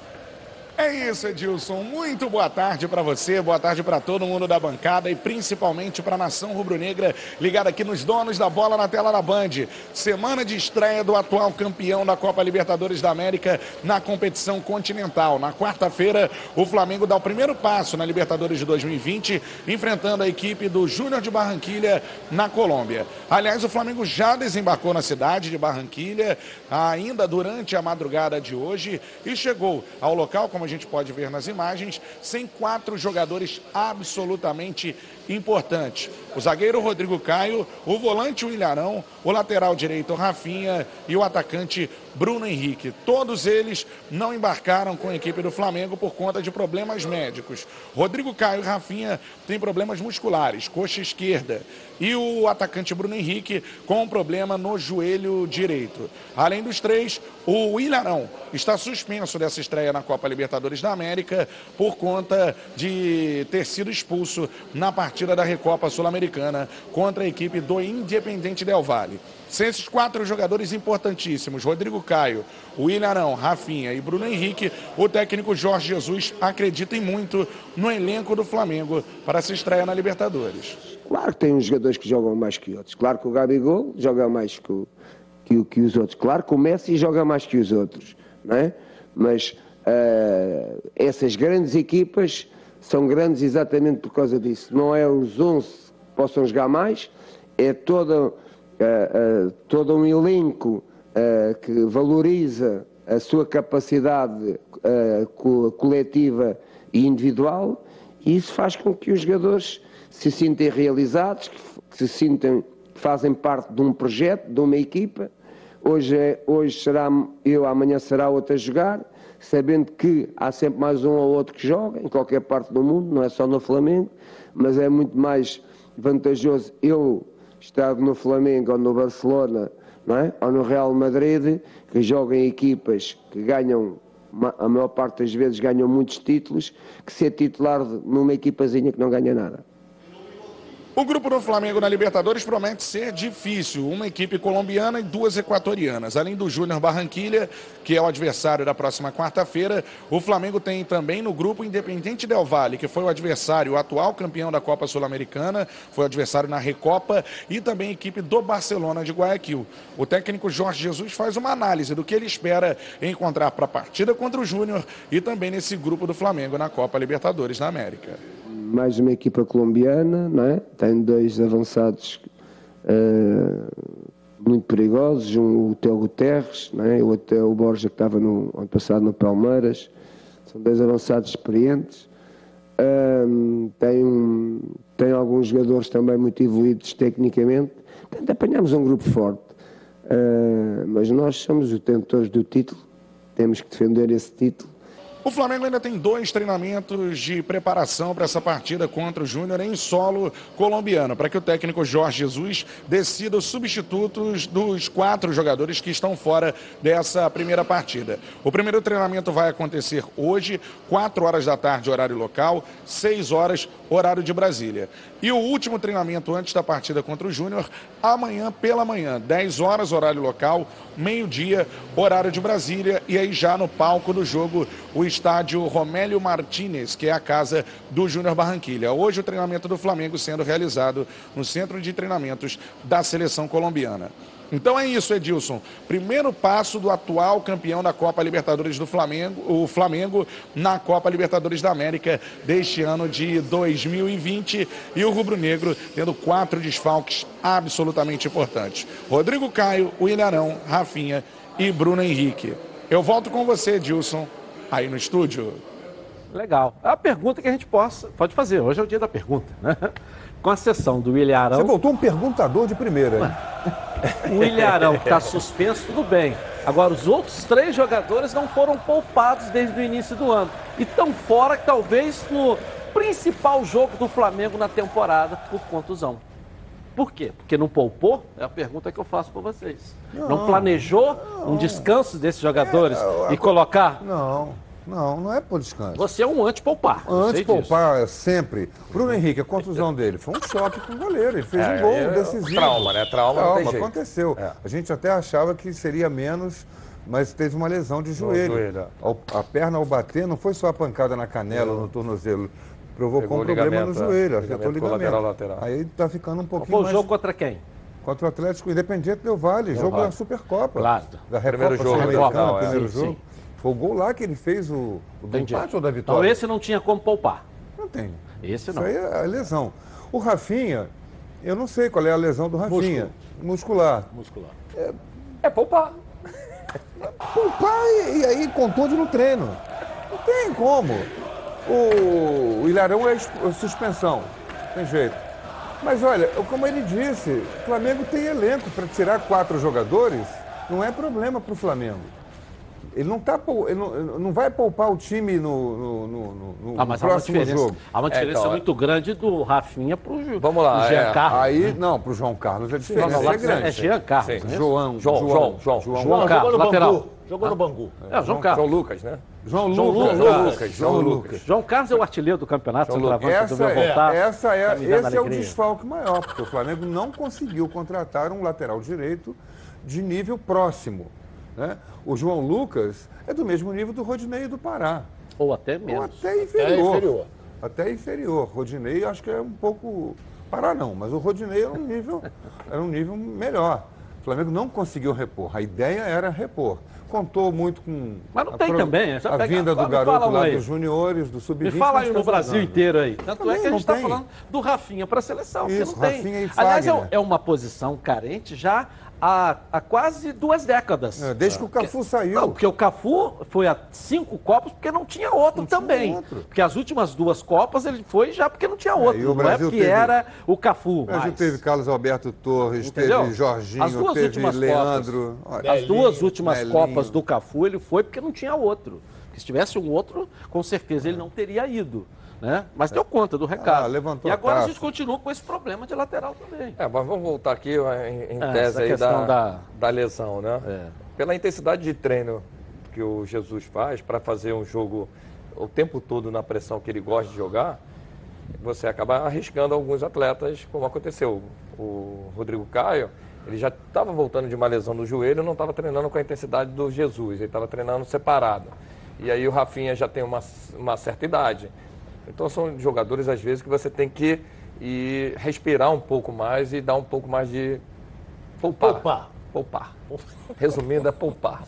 É isso, Edilson. Muito boa tarde para você, boa tarde para todo mundo da bancada e principalmente para a nação rubro-negra ligada aqui nos donos da bola na tela da Band. Semana de estreia do atual campeão da Copa Libertadores da América na competição continental. Na quarta-feira, o Flamengo dá o primeiro passo na Libertadores de 2020, enfrentando a equipe do Júnior de Barranquilha na Colômbia. Aliás, o Flamengo já desembarcou na cidade de Barranquilha ainda durante a madrugada de hoje e chegou ao local, como gente pode ver nas imagens, sem quatro jogadores absolutamente importantes. O zagueiro Rodrigo Caio, o volante o Ilharão, o lateral direito Rafinha e o atacante Bruno Henrique. Todos eles não embarcaram com a equipe do Flamengo por conta de problemas médicos. Rodrigo Caio e Rafinha têm problemas musculares, coxa esquerda. E o atacante Bruno Henrique com um problema no joelho direito. Além dos três, o Ilharão está suspenso dessa estreia na Copa Libertadores da América por conta de ter sido expulso na partida da Recopa Sul-Americana contra a equipe do Independente Del Valle. Sem esses quatro jogadores importantíssimos, Rodrigo Caio, William Arão, Rafinha e Bruno Henrique, o técnico Jorge Jesus acredita em muito no elenco do Flamengo para se estreia na Libertadores. Claro que tem uns jogadores que jogam mais que outros. Claro que o Gabigol joga mais que, que, que os outros. Claro que o Messi joga mais que os outros. Não é? Mas uh, essas grandes equipas são grandes exatamente por causa disso. Não é os 11 que possam jogar mais, é toda uh, todo um elenco uh, que valoriza a sua capacidade coletiva e individual, e isso faz com que os jogadores se sintam realizados, que, que se sintam fazem parte de um projeto, de uma equipa. Hoje, é, hoje será eu, amanhã será outro a jogar, sabendo que há sempre mais um ou outro que joga, em qualquer parte do mundo, não é só no Flamengo, mas é muito mais vantajoso eu estado no Flamengo ou no Barcelona, não é? ou no Real Madrid, que jogam equipas que ganham, a maior parte das vezes ganham muitos títulos, que ser titular numa equipazinha que não ganha nada. O grupo do Flamengo na Libertadores promete ser difícil. Uma equipe colombiana e duas equatorianas. Além do Júnior Barranquilha, que é o adversário da próxima quarta-feira, o Flamengo tem também no grupo Independente Del Valle, que foi o adversário, o atual campeão da Copa Sul-Americana, foi o adversário na Recopa, e também a equipe do Barcelona de Guayaquil. O técnico Jorge Jesus faz uma análise do que ele espera encontrar para a partida contra o Júnior e também nesse grupo do Flamengo na Copa Libertadores da América mais uma equipa colombiana, não é? Tem dois avançados uh, muito perigosos, um, o Teo Guterres, não é? o outro o Borja que estava no ano passado no Palmeiras. São dois avançados experientes. Tem, um- tem alguns jogadores também muito evoluídos tecnicamente. Portanto, apanhamos um grupo forte. Ah, mas nós somos os detentores do título, temos que defender esse título. O Flamengo ainda tem dois treinamentos de preparação para essa partida contra o Júnior em solo colombiano, para que o técnico Jorge Jesus decida os substitutos dos quatro jogadores que estão fora dessa primeira partida. O primeiro treinamento vai acontecer hoje, 4 horas da tarde, horário local, 6 horas, horário de Brasília. E o último treinamento antes da partida contra o Júnior, amanhã pela manhã, 10 horas, horário local, meio-dia, horário de Brasília, e aí já no palco do jogo, o estádio Romélio Martínez, que é a casa do Júnior Barranquilha. Hoje o treinamento do Flamengo sendo realizado no centro de treinamentos da seleção colombiana. Então é isso, Edilson. Primeiro passo do atual campeão da Copa Libertadores do Flamengo, o Flamengo, na Copa Libertadores da América deste ano de 2020 e o Rubro Negro tendo quatro desfalques absolutamente importantes. Rodrigo Caio, William Arão, Rafinha e Bruno Henrique. Eu volto com você, Edilson, aí no estúdio. Legal. É a pergunta que a gente possa, pode fazer. Hoje é o dia da pergunta, né? Com a sessão do William Arão. Você voltou um perguntador de primeira, hein? O William Arão está suspenso, tudo bem. Agora, os outros três jogadores não foram poupados desde o início do ano. E estão fora, talvez, no principal jogo do Flamengo na temporada por contusão. Por quê? Porque não poupou? É a pergunta que eu faço para vocês. Não, Não, planejou um descanso desses jogadores É, e colocar? Não, não, não é por descanso. Você é um anti-poupar. eu sei Antes de disso. poupar, é sempre. Bruno Henrique, a contusão dele foi um choque com o goleiro. Ele fez É, um gol é, decisivo. trauma, né? Trauma jeito. aconteceu. É. A gente até achava que seria menos, mas teve uma lesão de joelho. joelho, é. A perna ao bater não foi só a pancada na canela ou no tornozelo. Provocou Pegou um problema no é. joelho, afetou o Ligamento colateral lateral. Aí tá ficando um pouquinho Foi o jogo contra quem? Contra o Atlético Independente Del Vale, Del jogo Valle. da Supercopa. Claro. Da Primeiro Recopa jogo, Sul-Americana, Recopa, é. primeiro Sim, jogo. sim. Foi o gol lá que ele fez o, o do Entendi. empate ou da Então vitória? esse não tinha como poupar. Não tem. Esse Isso não. aí é lesão. O Rafinha, eu não sei qual é a lesão do Rafinha. Muscular. Muscular. É poupar. Poupar e, e aí contunde no treino. Não tem como. O, o Ilharão é é suspensão. Tem jeito. Mas olha, como ele disse, o Flamengo tem elenco para tirar quatro jogadores, não é problema para o Flamengo. Ele não, tá, ele não, não vai poupar o time no, no, no- no- no Ah, mas há uma próximo diferença, jogo. há uma diferença então, muito grande do Rafinha pro Ju- Vamos lá, Jean é. Carlos. Aí, não, para o João Carlos a diferença não, é grande. é Jean Carlos, Sim. não é isso? João, João, João, João. João Jogou Carlos, no lateral. Bangu. Jogou no Bangu. É, o João Carlos. João Lucas, né? João, João Lucas. Lucas. João Lucas, João João Lucas. João Carlos é o artilheiro do campeonato, João do Essa, meu é, voltar. essa é, esse é o desfalque maior, porque o Flamengo não conseguiu contratar um lateral direito de nível próximo. Né? O João Lucas é do mesmo nível do Rodinei e do Pará. Ou até Ou menos. até inferior. inferior. Até inferior. Rodinei acho que é um pouco. Pará não, mas o Rodinei era um nível, era um nível melhor. O Flamengo não conseguiu repor. A ideia era repor. Contou muito com Mas não a, tem pro- também, é só a vinda do garoto lá aí. dos juniores, do sub-20. Me fala aí no Brasil inteiro aí. Tanto Também é que a gente está tem. falando do Rafinha para a seleção, Isso, não tem. Rafinha e Aliás, é, é uma posição carente já há, há quase duas décadas. É, desde que o Cafu saiu. Não, porque o Cafu foi a cinco Copas porque não tinha outro também. outro. Porque as últimas duas Copas ele foi já porque não tinha outro. e o não é porque teve- era o Cafu. O Brasil teve Carlos Alberto Torres, Entendeu? teve Jorginho, As duas teve últimas Leandro. Olha, As duas últimas Melinho. Copas do Cafu, ele foi porque não tinha outro. Porque se tivesse um outro, com certeza ele não teria ido. Né? Mas deu conta do recado. Ah, levantou e a agora a taça. gente continua com esse problema de lateral também. É, mas vamos voltar aqui em, em É, tese aí questão da, da- da lesão, né? É. Pela intensidade de treino que o Jesus faz para fazer um jogo o tempo todo na pressão que ele gosta de jogar, você acaba arriscando alguns atletas, como aconteceu. O Rodrigo Caio, ele já estava voltando de uma lesão no joelho, não estava treinando com a intensidade do Jesus, ele estava treinando separado. E aí o Rafinha já tem uma, uma certa idade. Então são jogadores, às vezes, que você tem que ir respirar um pouco mais e dar um pouco mais de poupar. Poupar. Poupar. Resumindo, é poupar.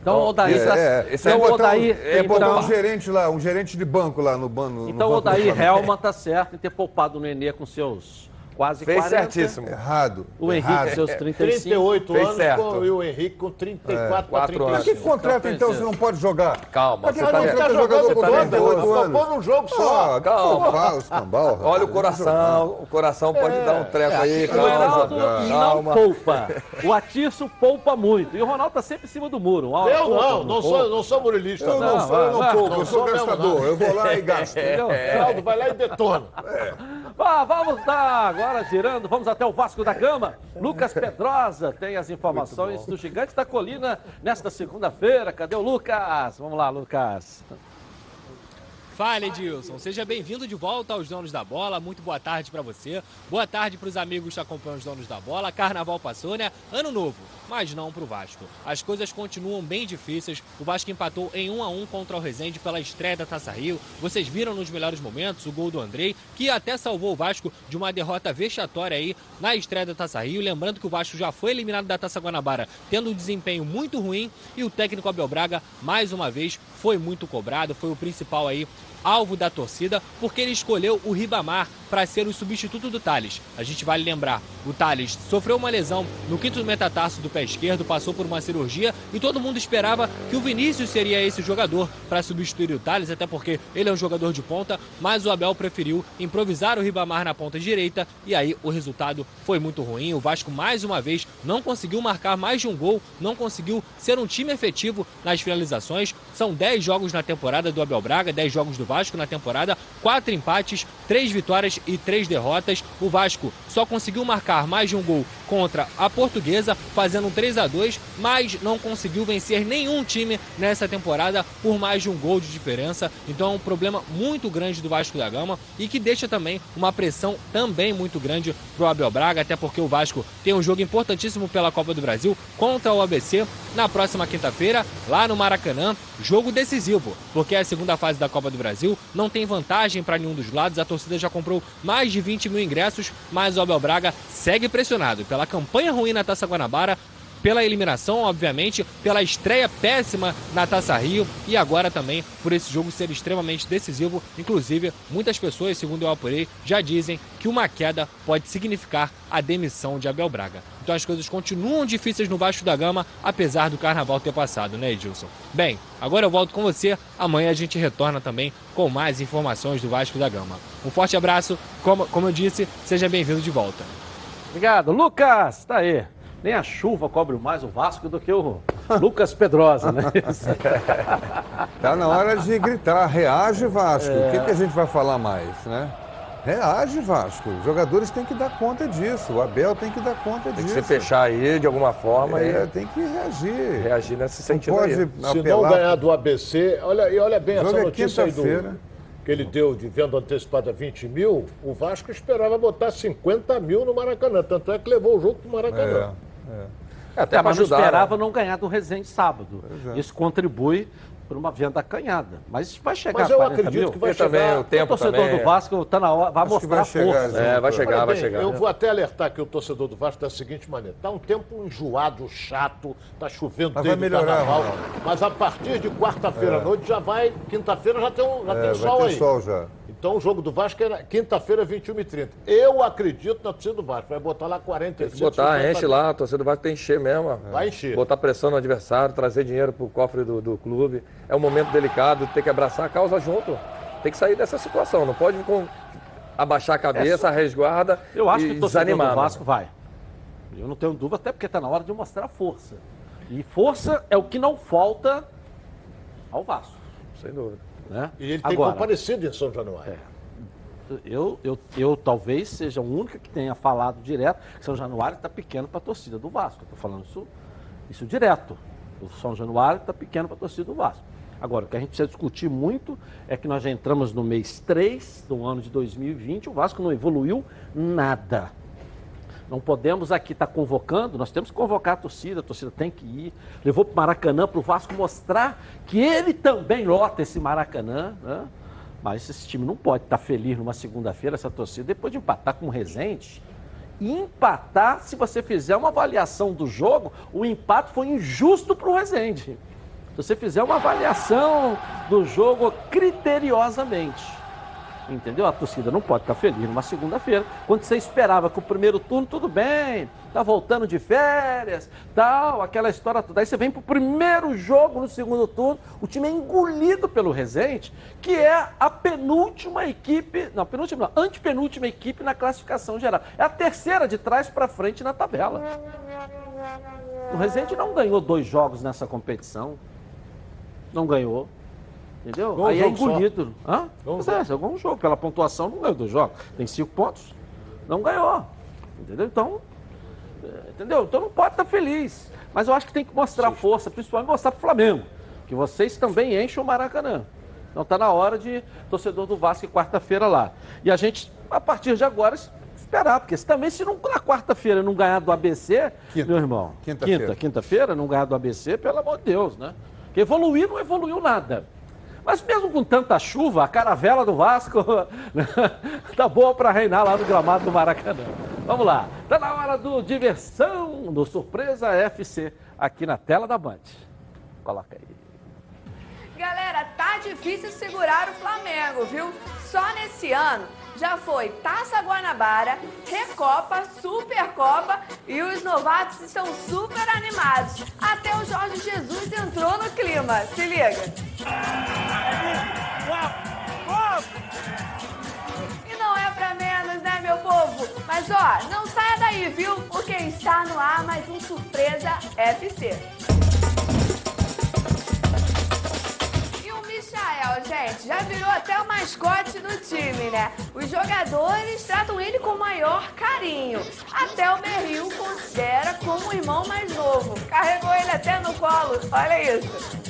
Então, Odair, É, é, esse então, é o botar, um, Odair, é botar então, um gerente lá, um gerente de banco lá no, no, então no o banco. Odair Flamengo. Helman tá certo em ter poupado o Nenê com seus quase Fez 40. certíssimo. Errado. O Henrique, errado. seus 35. 38 Fez anos certo. com- e o Henrique com 34 para Quatro Pra 35. que contrata então se não pode jogar? Calma, que você tá, contrata tá jogando com toda, 38 só anos? pôr num jogo só. Ah, Calma. calma. Escambau. Olha o coração, o coração pode dar um treco aí, O calma. Heraldo não calma. poupa. O Atiço poupa muito. E o Ronaldo tá sempre em cima do muro. Hora Eu não, não sou, não sou murilista. Eu não, Não, sou, eu não não eu sou gastador. não. Eu vou lá e gasto. Entendeu? Geraldo vai lá e detona. Ah, vamos dar agora girando, vamos até o Vasco da Gama. Lucas Pedrosa tem as informações do Gigante da Colina nesta segunda-feira. Cadê o Lucas? Vamos lá, Lucas. Fala Edilson, seja bem-vindo de volta aos Donos da Bola. Muito boa tarde para você. Boa tarde para os amigos que acompanham os Donos da Bola. Carnaval passou, né? Ano novo, mas não para o Vasco. As coisas continuam bem difíceis. O Vasco empatou em 1 a 1 contra o Resende pela estreia da Taça Rio. Vocês viram nos melhores momentos o gol do Andrei, que até salvou o Vasco de uma derrota vexatória aí na estreia da Taça Rio. Lembrando que o Vasco já foi eliminado da Taça Guanabara, tendo um desempenho muito ruim e o técnico Abel Braga, mais uma vez, foi muito cobrado, foi o principal aí alvo da torcida, porque ele escolheu o Ribamar para ser o substituto do Thales. A gente vale lembrar, o Thales sofreu uma lesão no quinto metatarso do pé esquerdo, passou por uma cirurgia e todo mundo esperava que o Vinícius seria esse jogador para substituir o Thales, até porque ele é um jogador de ponta, mas o Abel preferiu improvisar o Ribamar na ponta direita e aí o resultado foi muito ruim. O Vasco mais uma vez não conseguiu marcar mais de um gol, não conseguiu ser um time efetivo nas finalizações. São 10 jogos na temporada do Abel Braga, 10 jogos do Vasco na temporada, quatro empates, três vitórias e três derrotas. O Vasco só conseguiu marcar mais de um gol contra a Portuguesa, fazendo um 3 a 2 mas não conseguiu vencer nenhum time nessa temporada por mais de um gol de diferença. Então é um problema muito grande do Vasco da Gama e que deixa também uma pressão também muito grande pro Abel Braga, até porque o Vasco tem um jogo importantíssimo pela Copa do Brasil contra o ABC na próxima quinta-feira, lá no Maracanã. Jogo decisivo, porque é a segunda fase da Copa do Brasil, não tem vantagem para nenhum dos lados. A torcida já comprou mais de 20 mil ingressos, mas o Abel Braga segue pressionado pela campanha ruim na Taça Guanabara, pela eliminação, obviamente, pela estreia péssima na Taça Rio e agora também por esse jogo ser extremamente decisivo. Inclusive, muitas pessoas, segundo eu apurei, já dizem que uma queda pode significar a demissão de Abel Braga. Então as coisas continuam difíceis no Vasco da Gama, apesar do carnaval ter passado, né, Edilson? Bem, agora eu volto com você. Amanhã a gente retorna também com mais informações do Vasco da Gama. Um forte abraço, como, como eu disse, seja bem-vindo de volta. Obrigado. Lucas, tá aí. Nem a chuva cobre mais o Vasco do que o Lucas Pedrosa, né? Tá na hora de gritar, reage Vasco. É. O que, que a gente vai falar mais, né? Reage Vasco. Os jogadores têm que dar conta disso. O Abel tem que dar conta Tem que disso. se fechar aí de alguma forma É, e tem que reagir. reagir nesse Não sentido pode aí. Se não ganhar do ABC, olha, e olha bem O essa é notícia aí do, quinta-feira. Que ele deu de venda antecipada 20 mil, o Vasco esperava botar 50 mil no Maracanã. Tanto é que levou o jogo pro Maracanã. Até É, pra mas não ajudar, esperava né? não ganhar do Resende sábado. é. Isso contribui para uma venda acanhada. Mas isso vai chegar Mas eu 40 acredito mil. que vai E também chegar. o tempo o torcedor também. do Vasco está na hora, vai Acho mostrar vai chegar, força. Zé. É, vai chegar, Olha vai bem, chegar. Eu vou até alertar aqui o torcedor do Vasco da seguinte maneira. Tá um tempo enjoado, chato, tá chovendo Mas vai desde o carnaval. Ronaldo. Mas a partir de quarta-feira à noite já vai, quinta-feira já tem, um, já É, tem vai sol ter aí. sol já. Então o jogo do Vasco é quinta-feira, 21h30. Eu acredito na torcida do Vasco. Vai botar lá 45 Tem que botar, 50 enche lá, a torcida do Vasco tem que encher mesmo. Vai encher. Botar pressão no adversário, trazer dinheiro pro cofre do, do clube. É um momento delicado, tem que abraçar a causa junto. Tem que sair dessa situação, não pode com- abaixar a cabeça, resguarda Eu acho e que o torcedor do Vasco vai. Eu não tenho dúvida, até porque está na hora de mostrar força. E força é o que não falta ao Vasco. Sem dúvida. Né? E ele tem Agora, comparecido em São Januário. eu, eu, eu talvez seja o único que tenha falado direto que São Januário está pequeno para a torcida do Vasco. Estou falando isso, isso direto. O São Januário está pequeno para a torcida do Vasco. Agora, o que a gente precisa discutir muito é que nós já entramos no mês 3 do ano de 2020, o Vasco não evoluiu nada. Não podemos aqui estar convocando, nós temos que convocar a torcida, a torcida tem que ir. Levou para o Maracanã para o Vasco mostrar que ele também lota esse Maracanã. Né? Mas esse time não pode estar feliz numa segunda-feira, essa torcida, depois de empatar com o Resende. E empatar, se você fizer uma avaliação do jogo, o empate foi injusto para o Resende. Se você fizer uma avaliação do jogo criteriosamente. Entendeu? A torcida não pode ficar feliz numa segunda-feira, quando você esperava que o primeiro turno, tudo bem, tá voltando de férias, tal, aquela história toda. Aí você vem pro primeiro jogo no segundo turno, o time é engolido pelo Resende, que é a penúltima equipe, não, penúltima não, antepenúltima equipe na classificação geral. É a terceira de trás para frente na tabela. O Resende não ganhou dois jogos nessa competição. Não ganhou. Entendeu? Um Aí é engolido. Hã? Ganhou um Pois é, um jogo. Pela pontuação, não ganhou dois jogos. Tem cinco pontos. Não ganhou. Entendeu? Então, é, entendeu? Então não pode estar feliz. Mas eu acho que tem que mostrar força, principalmente mostrar para o Flamengo. Que vocês também enchem o Maracanã. Então tá na hora de torcedor do Vasco quarta-feira lá. E a gente, a partir de agora, esperar. Porque se também, se não, na quarta-feira não ganhar do ABC, meu irmão, Quinta-feira. quinta, quinta-feira, não ganhar do ABC, pelo amor de Deus, né? Porque evoluir não evoluiu nada. Mas mesmo com tanta chuva, a caravela do Vasco tá boa para reinar lá no gramado do Maracanã. Vamos lá. Tá na hora do diversão, do Surpresa FC, aqui na tela da Band. Coloca aí. Galera, tá difícil segurar o Flamengo, viu? Só nesse ano já foi Taça Guanabara, Recopa, Supercopa e os novatos estão super animados. Até o Jorge Jesus entrou no clima. Se liga. E não é pra menos, né, meu povo? Mas ó, não saia daí, viu? Porque está no ar mais um Surpresa FC. O Michael, gente, já virou até o mascote do time, né? Os jogadores tratam ele com o maior carinho. Até o Berril considera como o irmão mais novo. Carregou ele até no colo. Olha isso.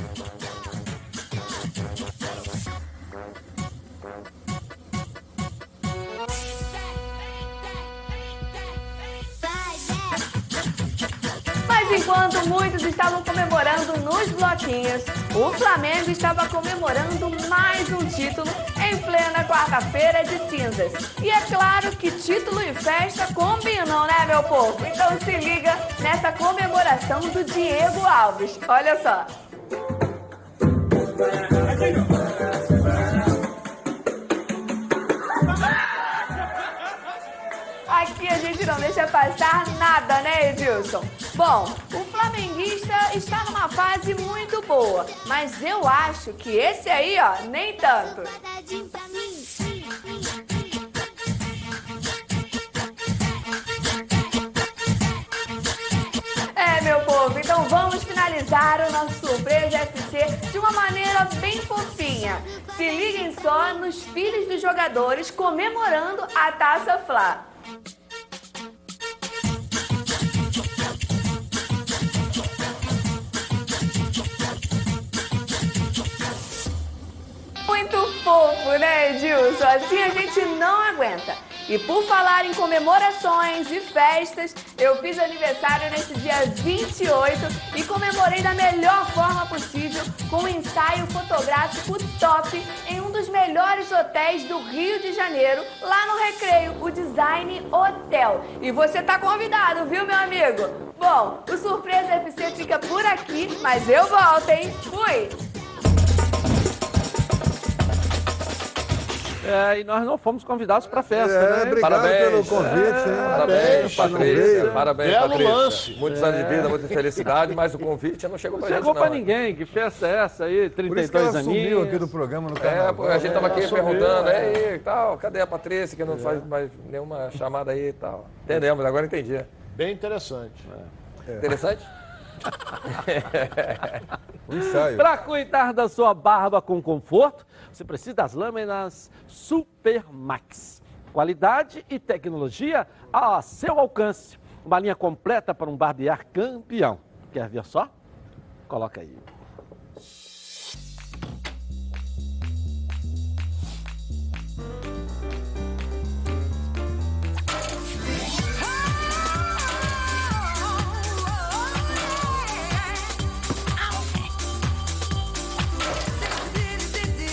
Enquanto muitos estavam comemorando nos bloquinhos, o Flamengo estava comemorando mais um título em plena quarta-feira de cinzas. E é claro que título e festa combinam, né, meu povo? Então se liga nessa comemoração do Diego Alves. Olha só. Deixa passar nada, né, Edilson? Bom, o flamenguista está numa fase muito boa, mas eu acho que esse aí, ó, nem tanto. É, meu povo, então vamos finalizar o nosso Surpresa FC de uma maneira bem fofinha. Se liguem só nos filhos dos jogadores comemorando a Taça Fla. Né, Edilson? Assim a gente não aguenta. E por falar em comemorações e festas, eu fiz aniversário nesse dia 28 e comemorei da melhor forma possível com um ensaio fotográfico top em um dos melhores hotéis do Rio de Janeiro, lá no Recreio, o Design Hotel. E você tá convidado, viu, meu amigo? Bom, o Surpresa FC fica por aqui, mas eu volto, hein? Fui! É, e nós não fomos convidados para a festa, É, né? obrigado Parabéns. pelo convite, hein? Parabéns, Patrícia. Belo Parabéns, Patrícia. lance. Muitos É. anos de vida, muita felicidade, mas o convite não chegou chegou gente, não. para ninguém. Que festa é essa aí? Por isso que 32 ela sumiu aninhos. aqui do programa no É, carnaval. pô, a gente tava aqui É, perguntando, é. é, e tal, cadê a Patrícia que não faz mais nenhuma chamada aí e tal. Entendemos, agora entendi. Bem interessante. Interessante? Um ensaio. Para cuidar da sua barba com conforto, você precisa das lâminas Super Max. Qualidade e tecnologia a seu alcance. Uma linha completa para um barbear campeão. Quer ver só? Coloca aí.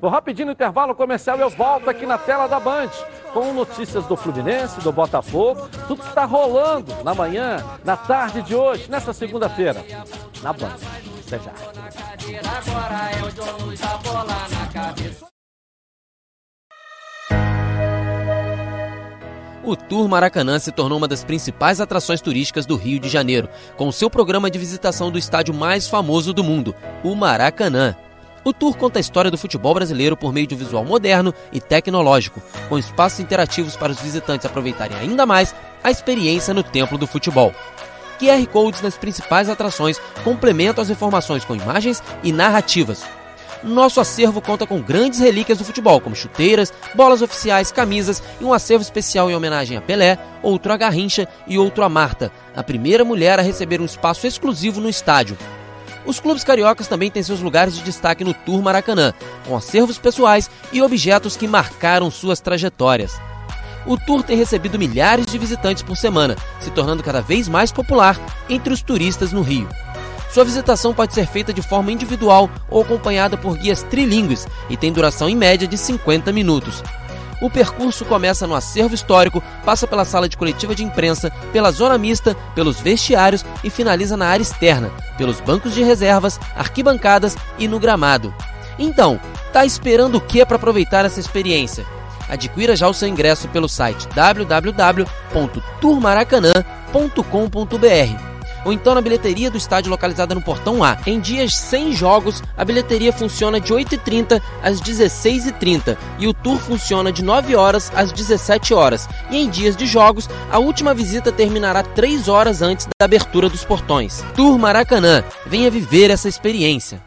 Vou rapidinho no intervalo comercial eu volto aqui na tela da Band com notícias do Fluminense, do Botafogo, tudo que está rolando na manhã, na tarde de hoje, nessa segunda-feira, na Band. Até já. O Tour Maracanã se tornou uma das principais atrações turísticas do Rio de Janeiro, com seu programa de visitação do estádio mais famoso do mundo, o Maracanã. O tour conta a história do futebol brasileiro por meio de um visual moderno e tecnológico, com espaços interativos para os visitantes aproveitarem ainda mais a experiência no templo do futebol. QR Codes nas principais atrações complementam as informações com imagens e narrativas. Nosso acervo conta com grandes relíquias do futebol, como chuteiras, bolas oficiais, camisas e um acervo especial em homenagem a Pelé, outro a Garrincha e outro a Marta, a primeira mulher a receber um espaço exclusivo no estádio. Os clubes cariocas também têm seus lugares de destaque no Tour Maracanã, com acervos pessoais e objetos que marcaram suas trajetórias. O tour tem recebido milhares de visitantes por semana, se tornando cada vez mais popular entre os turistas no Rio. Sua visitação pode ser feita de forma individual ou acompanhada por guias trilingües e tem duração em média de 50 minutos. O percurso começa no acervo histórico, passa pela sala de coletiva de imprensa, pela zona mista, pelos vestiários e finaliza na área externa, pelos bancos de reservas, arquibancadas e no gramado. Então, tá esperando o que para aproveitar essa experiência? Adquira já o seu ingresso pelo site www.turmaracanã.com.br ou então na bilheteria do estádio localizada no Portão A. Em dias sem jogos, a bilheteria funciona de 8h30 às 16h30 e o tour funciona de 9 horas às 17 horas. E em dias de jogos, a última visita terminará 3 horas antes da abertura dos portões. Tour Maracanã, venha viver essa experiência.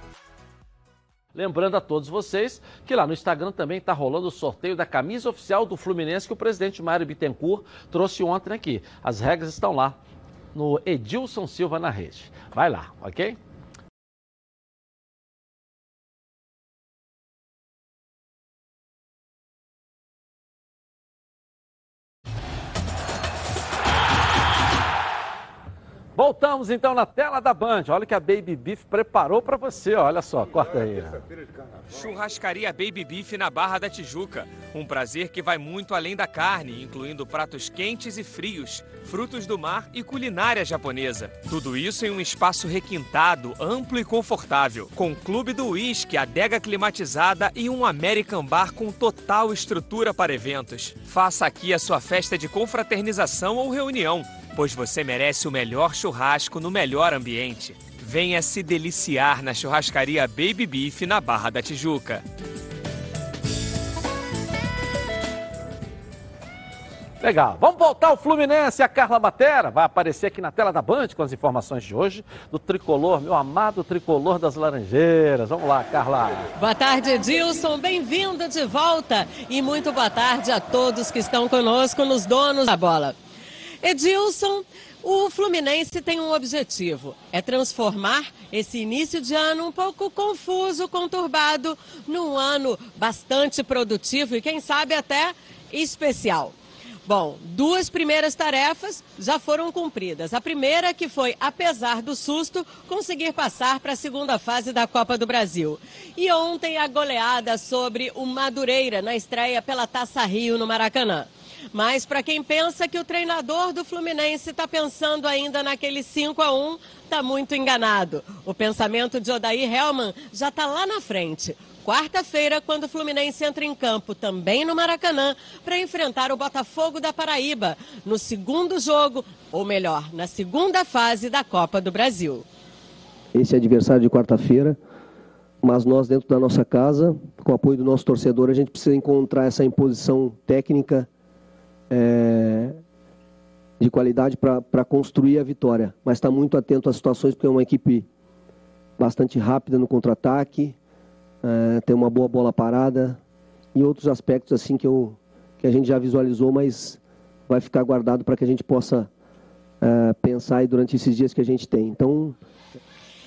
Lembrando a todos vocês que lá no Instagram também está rolando o sorteio da camisa oficial do Fluminense que o presidente Mário Bittencourt trouxe ontem aqui. As regras estão lá no Edilson Silva na rede. Vai lá, ok? Voltamos então na tela da Band. Olha o que a Baby Beef preparou para você. Olha só, corta aí. Churrascaria Baby Beef na Barra da Tijuca. Um prazer que vai muito além da carne, incluindo pratos quentes e frios, frutos do mar e culinária japonesa. Tudo isso em um espaço requintado, amplo e confortável, com clube do uísque, adega climatizada e um American Bar com total estrutura para eventos. Faça aqui a sua festa de confraternização ou reunião pois você merece o melhor churrasco no melhor ambiente. Venha se deliciar na churrascaria Baby Beef na Barra da Tijuca. Legal. Vamos voltar ao Fluminense. A Carla Matera vai aparecer aqui na tela da Band com as informações de hoje do tricolor, meu amado tricolor das Laranjeiras. Vamos lá, Carla. Boa tarde, Edilson. Bem-vindo de volta. E muito boa tarde a todos que estão conosco nos donos da bola. Edilson, o Fluminense tem um objetivo: é transformar esse início de ano um pouco confuso, conturbado, num ano bastante produtivo e, quem sabe, até especial. Bom, duas primeiras tarefas já foram cumpridas. A primeira, que foi, apesar do susto, conseguir passar para a segunda fase da Copa do Brasil. E ontem a goleada sobre o Madureira na estreia pela Taça Rio no Maracanã. Mas para quem pensa que o treinador do Fluminense está pensando ainda naquele 5 a 1 está muito enganado. O pensamento de Odair Helman já está lá na frente. Quarta-feira, quando o Fluminense entra em campo, também no Maracanã, para enfrentar o Botafogo da Paraíba, no segundo jogo, ou melhor, na segunda fase da Copa do Brasil. Esse é adversário de quarta-feira, mas nós, dentro da nossa casa, com o apoio do nosso torcedor, a gente precisa encontrar essa imposição técnica é, de qualidade para construir a vitória. Mas está muito atento às situações, porque é uma equipe bastante rápida no contra-ataque, é, tem uma boa bola parada e outros aspectos assim que, eu, que a gente já visualizou, mas vai ficar guardado para que a gente possa é, pensar aí durante esses dias que a gente tem. Então,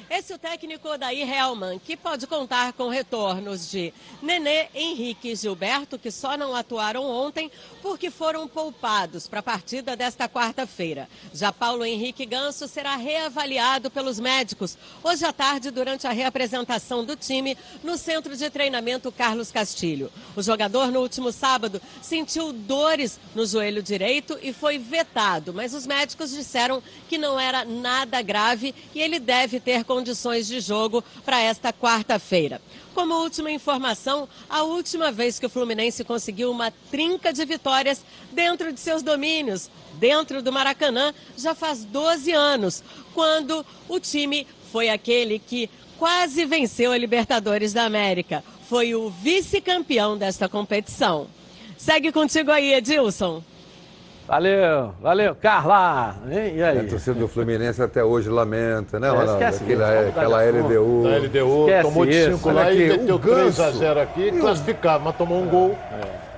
Esse é o técnico Odair Helman, que pode contar com retornos de Nenê, Henrique e Gilberto, que só não atuaram ontem porque foram poupados para a partida desta quarta-feira. Já Paulo Henrique Ganso será reavaliado pelos médicos hoje à tarde durante a reapresentação do time no Centro de Treinamento Carlos Castilho. O jogador no último sábado sentiu dores no joelho direito e foi vetado, mas os médicos disseram que não era nada grave e ele deve ter condições de jogo para esta quarta-feira. Como última informação, a última vez que o Fluminense conseguiu uma trinca de vitórias dentro de seus domínios, dentro do Maracanã, já faz 12 anos, quando o time foi aquele que quase venceu a Libertadores da América. Foi o vice-campeão desta competição. Segue contigo aí, Edilson. Valeu, valeu, Carla. E aí? A torcida do Fluminense até hoje lamenta, né, É, Ronaldo? esquece Aquela, isso, aquela LDU. Da LDU, Esquece tomou de isso. 5 Olha lá aqui, e meteu o Ganso. 3x0 aqui, E mas tomou um gol.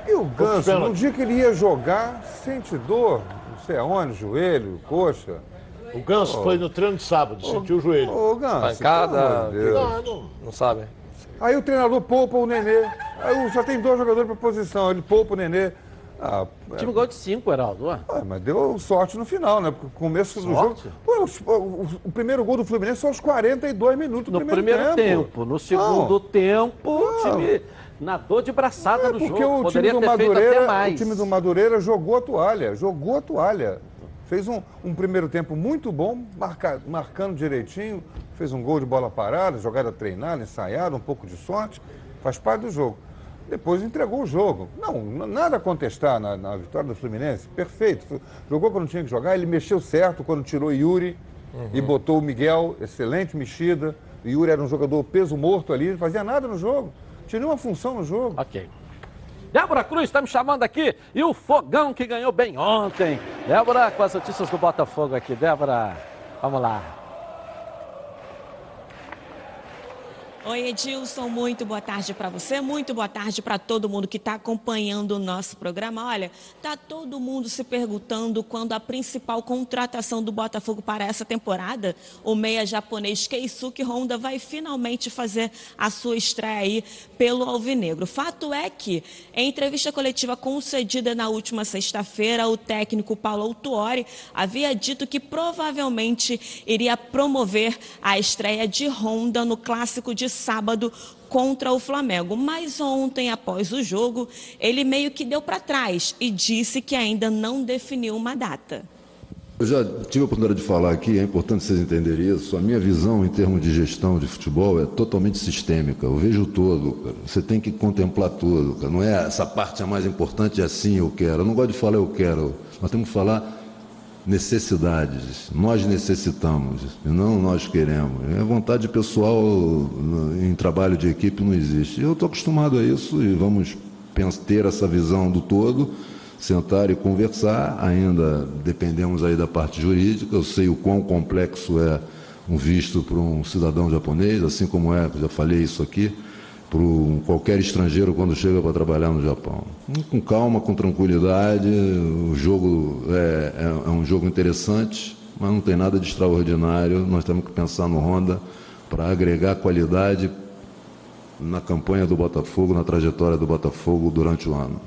E o Ganso, no dia que ele ia jogar, sente dor, não sei aonde, joelho, coxa. O Ganso Ô. foi no treino de sábado, sentiu o joelho. Ô, Ganso, Pancada, Deus. Não, não. Não sabe? Aí o treinador poupa o Nenê. Aí só tem dois jogadores para posição, ele poupa o Nenê. Ah, O time ganhou de 5, Heraldo. Ah, mas deu sorte no final, né? Porque o começo do jogo. Sorte? Pô, o, o- o primeiro gol do Fluminense são aos 42 minutos do No primeiro tempo. No segundo Não. tempo, o time nadou de braçada É no porque jogo. o time, do Madureira, o time do Madureira jogou a toalha, jogou a toalha. Fez um, um primeiro tempo muito bom, marca- marcando direitinho, fez um gol de bola parada, jogada treinada, ensaiada, um pouco de sorte, faz parte do jogo. Depois entregou o jogo. Não, nada a contestar na, na vitória do Fluminense, perfeito. Jogou quando tinha que jogar, ele mexeu certo quando tirou Yuri e botou o Miguel, excelente mexida. O Yuri era um jogador peso morto ali, não fazia nada no jogo, não tinha nenhuma função no jogo. Ok. Débora Cruz está me chamando aqui e o Fogão que ganhou bem ontem. Débora, com as notícias do Botafogo aqui. Débora, vamos lá. Oi, Edilson, muito boa tarde para você, muito boa tarde para todo mundo que está acompanhando o nosso programa. Olha, tá todo mundo se perguntando quando a principal contratação do Botafogo para essa temporada, o meia japonês Keisuke Honda, vai finalmente fazer a sua estreia aí pelo Alvinegro. Fato é que, em entrevista coletiva concedida na última sexta-feira, o técnico Paulo Autuori havia dito que provavelmente iria promover a estreia de Honda no clássico de sábado contra o Flamengo. Mas ontem, após o jogo, ele meio que deu para trás e disse que ainda não definiu uma data. Eu já tive a oportunidade de falar aqui, é importante vocês entenderem isso. A minha visão em termos de gestão de futebol é totalmente sistêmica. Eu vejo todo, cara. Você tem que contemplar tudo, cara. Não é essa parte a mais importante, é assim eu quero. Eu não gosto de falar eu quero. Nós temos que falar necessidades. Nós necessitamos, e não nós queremos. É vontade pessoal em trabalho de equipe não existe. Eu estou acostumado a isso e vamos ter essa visão do todo, sentar e conversar. Ainda dependemos aí da parte jurídica. Eu sei o quão complexo é um visto para um cidadão japonês, assim como é, já falei isso aqui, para qualquer estrangeiro quando chega para trabalhar no Japão. Hum, Com calma, com tranquilidade, o jogo é, é- é um jogo interessante, mas não tem nada de extraordinário. Nós temos que pensar no Honda para agregar qualidade na campanha do Botafogo, na trajetória do Botafogo durante o ano.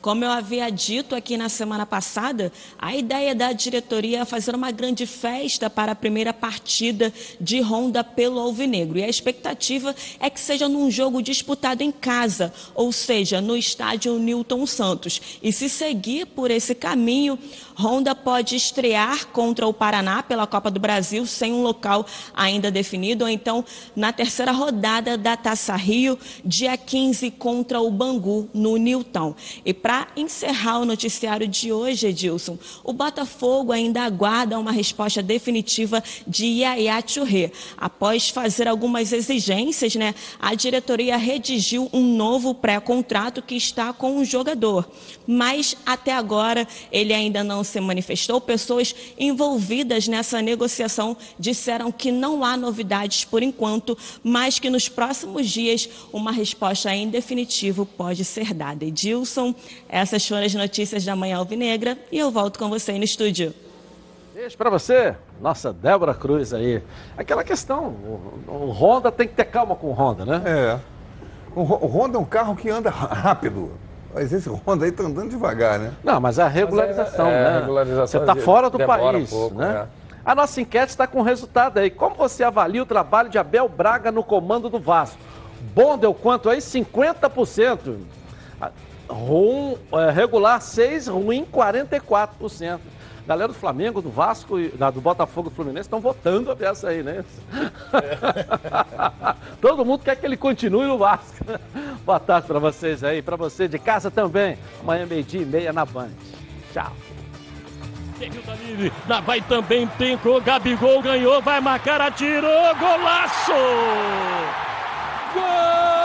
Como eu havia dito aqui na semana passada, a ideia da diretoria é fazer uma grande festa para a primeira partida de Honda pelo Alvinegro. E a expectativa é que seja num jogo disputado em casa, ou seja, no estádio Newton Santos. E se seguir por esse caminho, Honda pode estrear contra o Paraná pela Copa do Brasil sem um local ainda definido, ou então na terceira rodada da Taça Rio, dia 15 contra o Bangu no Newton. E para encerrar o noticiário de hoje, Edilson, o Botafogo ainda aguarda uma resposta definitiva de Yaya Touré. Após fazer algumas exigências, né, a diretoria redigiu um novo pré-contrato que está com o jogador. Mas até agora ele ainda não se manifestou. Pessoas envolvidas nessa negociação disseram que não há novidades por enquanto, mas que nos próximos dias uma resposta em definitivo pode ser dada. Edilson, essas foram as notícias da Manhã Alvinegra e eu volto com você no estúdio. Beijo pra você, nossa Débora Cruz aí. Aquela questão, o, o Honda tem que ter calma com o Honda, né? É. O, o Honda é um carro que anda rápido. Mas esse Honda aí tá andando devagar, né? Não, mas é a regularização, Mas é- é, né? a regularização você está de- fora do demora um país, pouco, né? né? A nossa enquete está com o resultado aí. Como você avalia o trabalho de Abel Braga no comando do Vasco? Bom deu quanto aí? 50%. Ah, Rum, é, regular 6, ruim 44%. Galera do Flamengo, do Vasco e da- do Botafogo do Fluminense estão votando a peça aí, né? Todo mundo quer que ele continue no Vasco. Boa tarde para vocês aí, para você de casa também. Amanhã, meio-dia e meia na Band. Tchau. Teve o Danilo, lá vai também, tem o Gabigol, ganhou, vai marcar, atirou, golaço! Gol!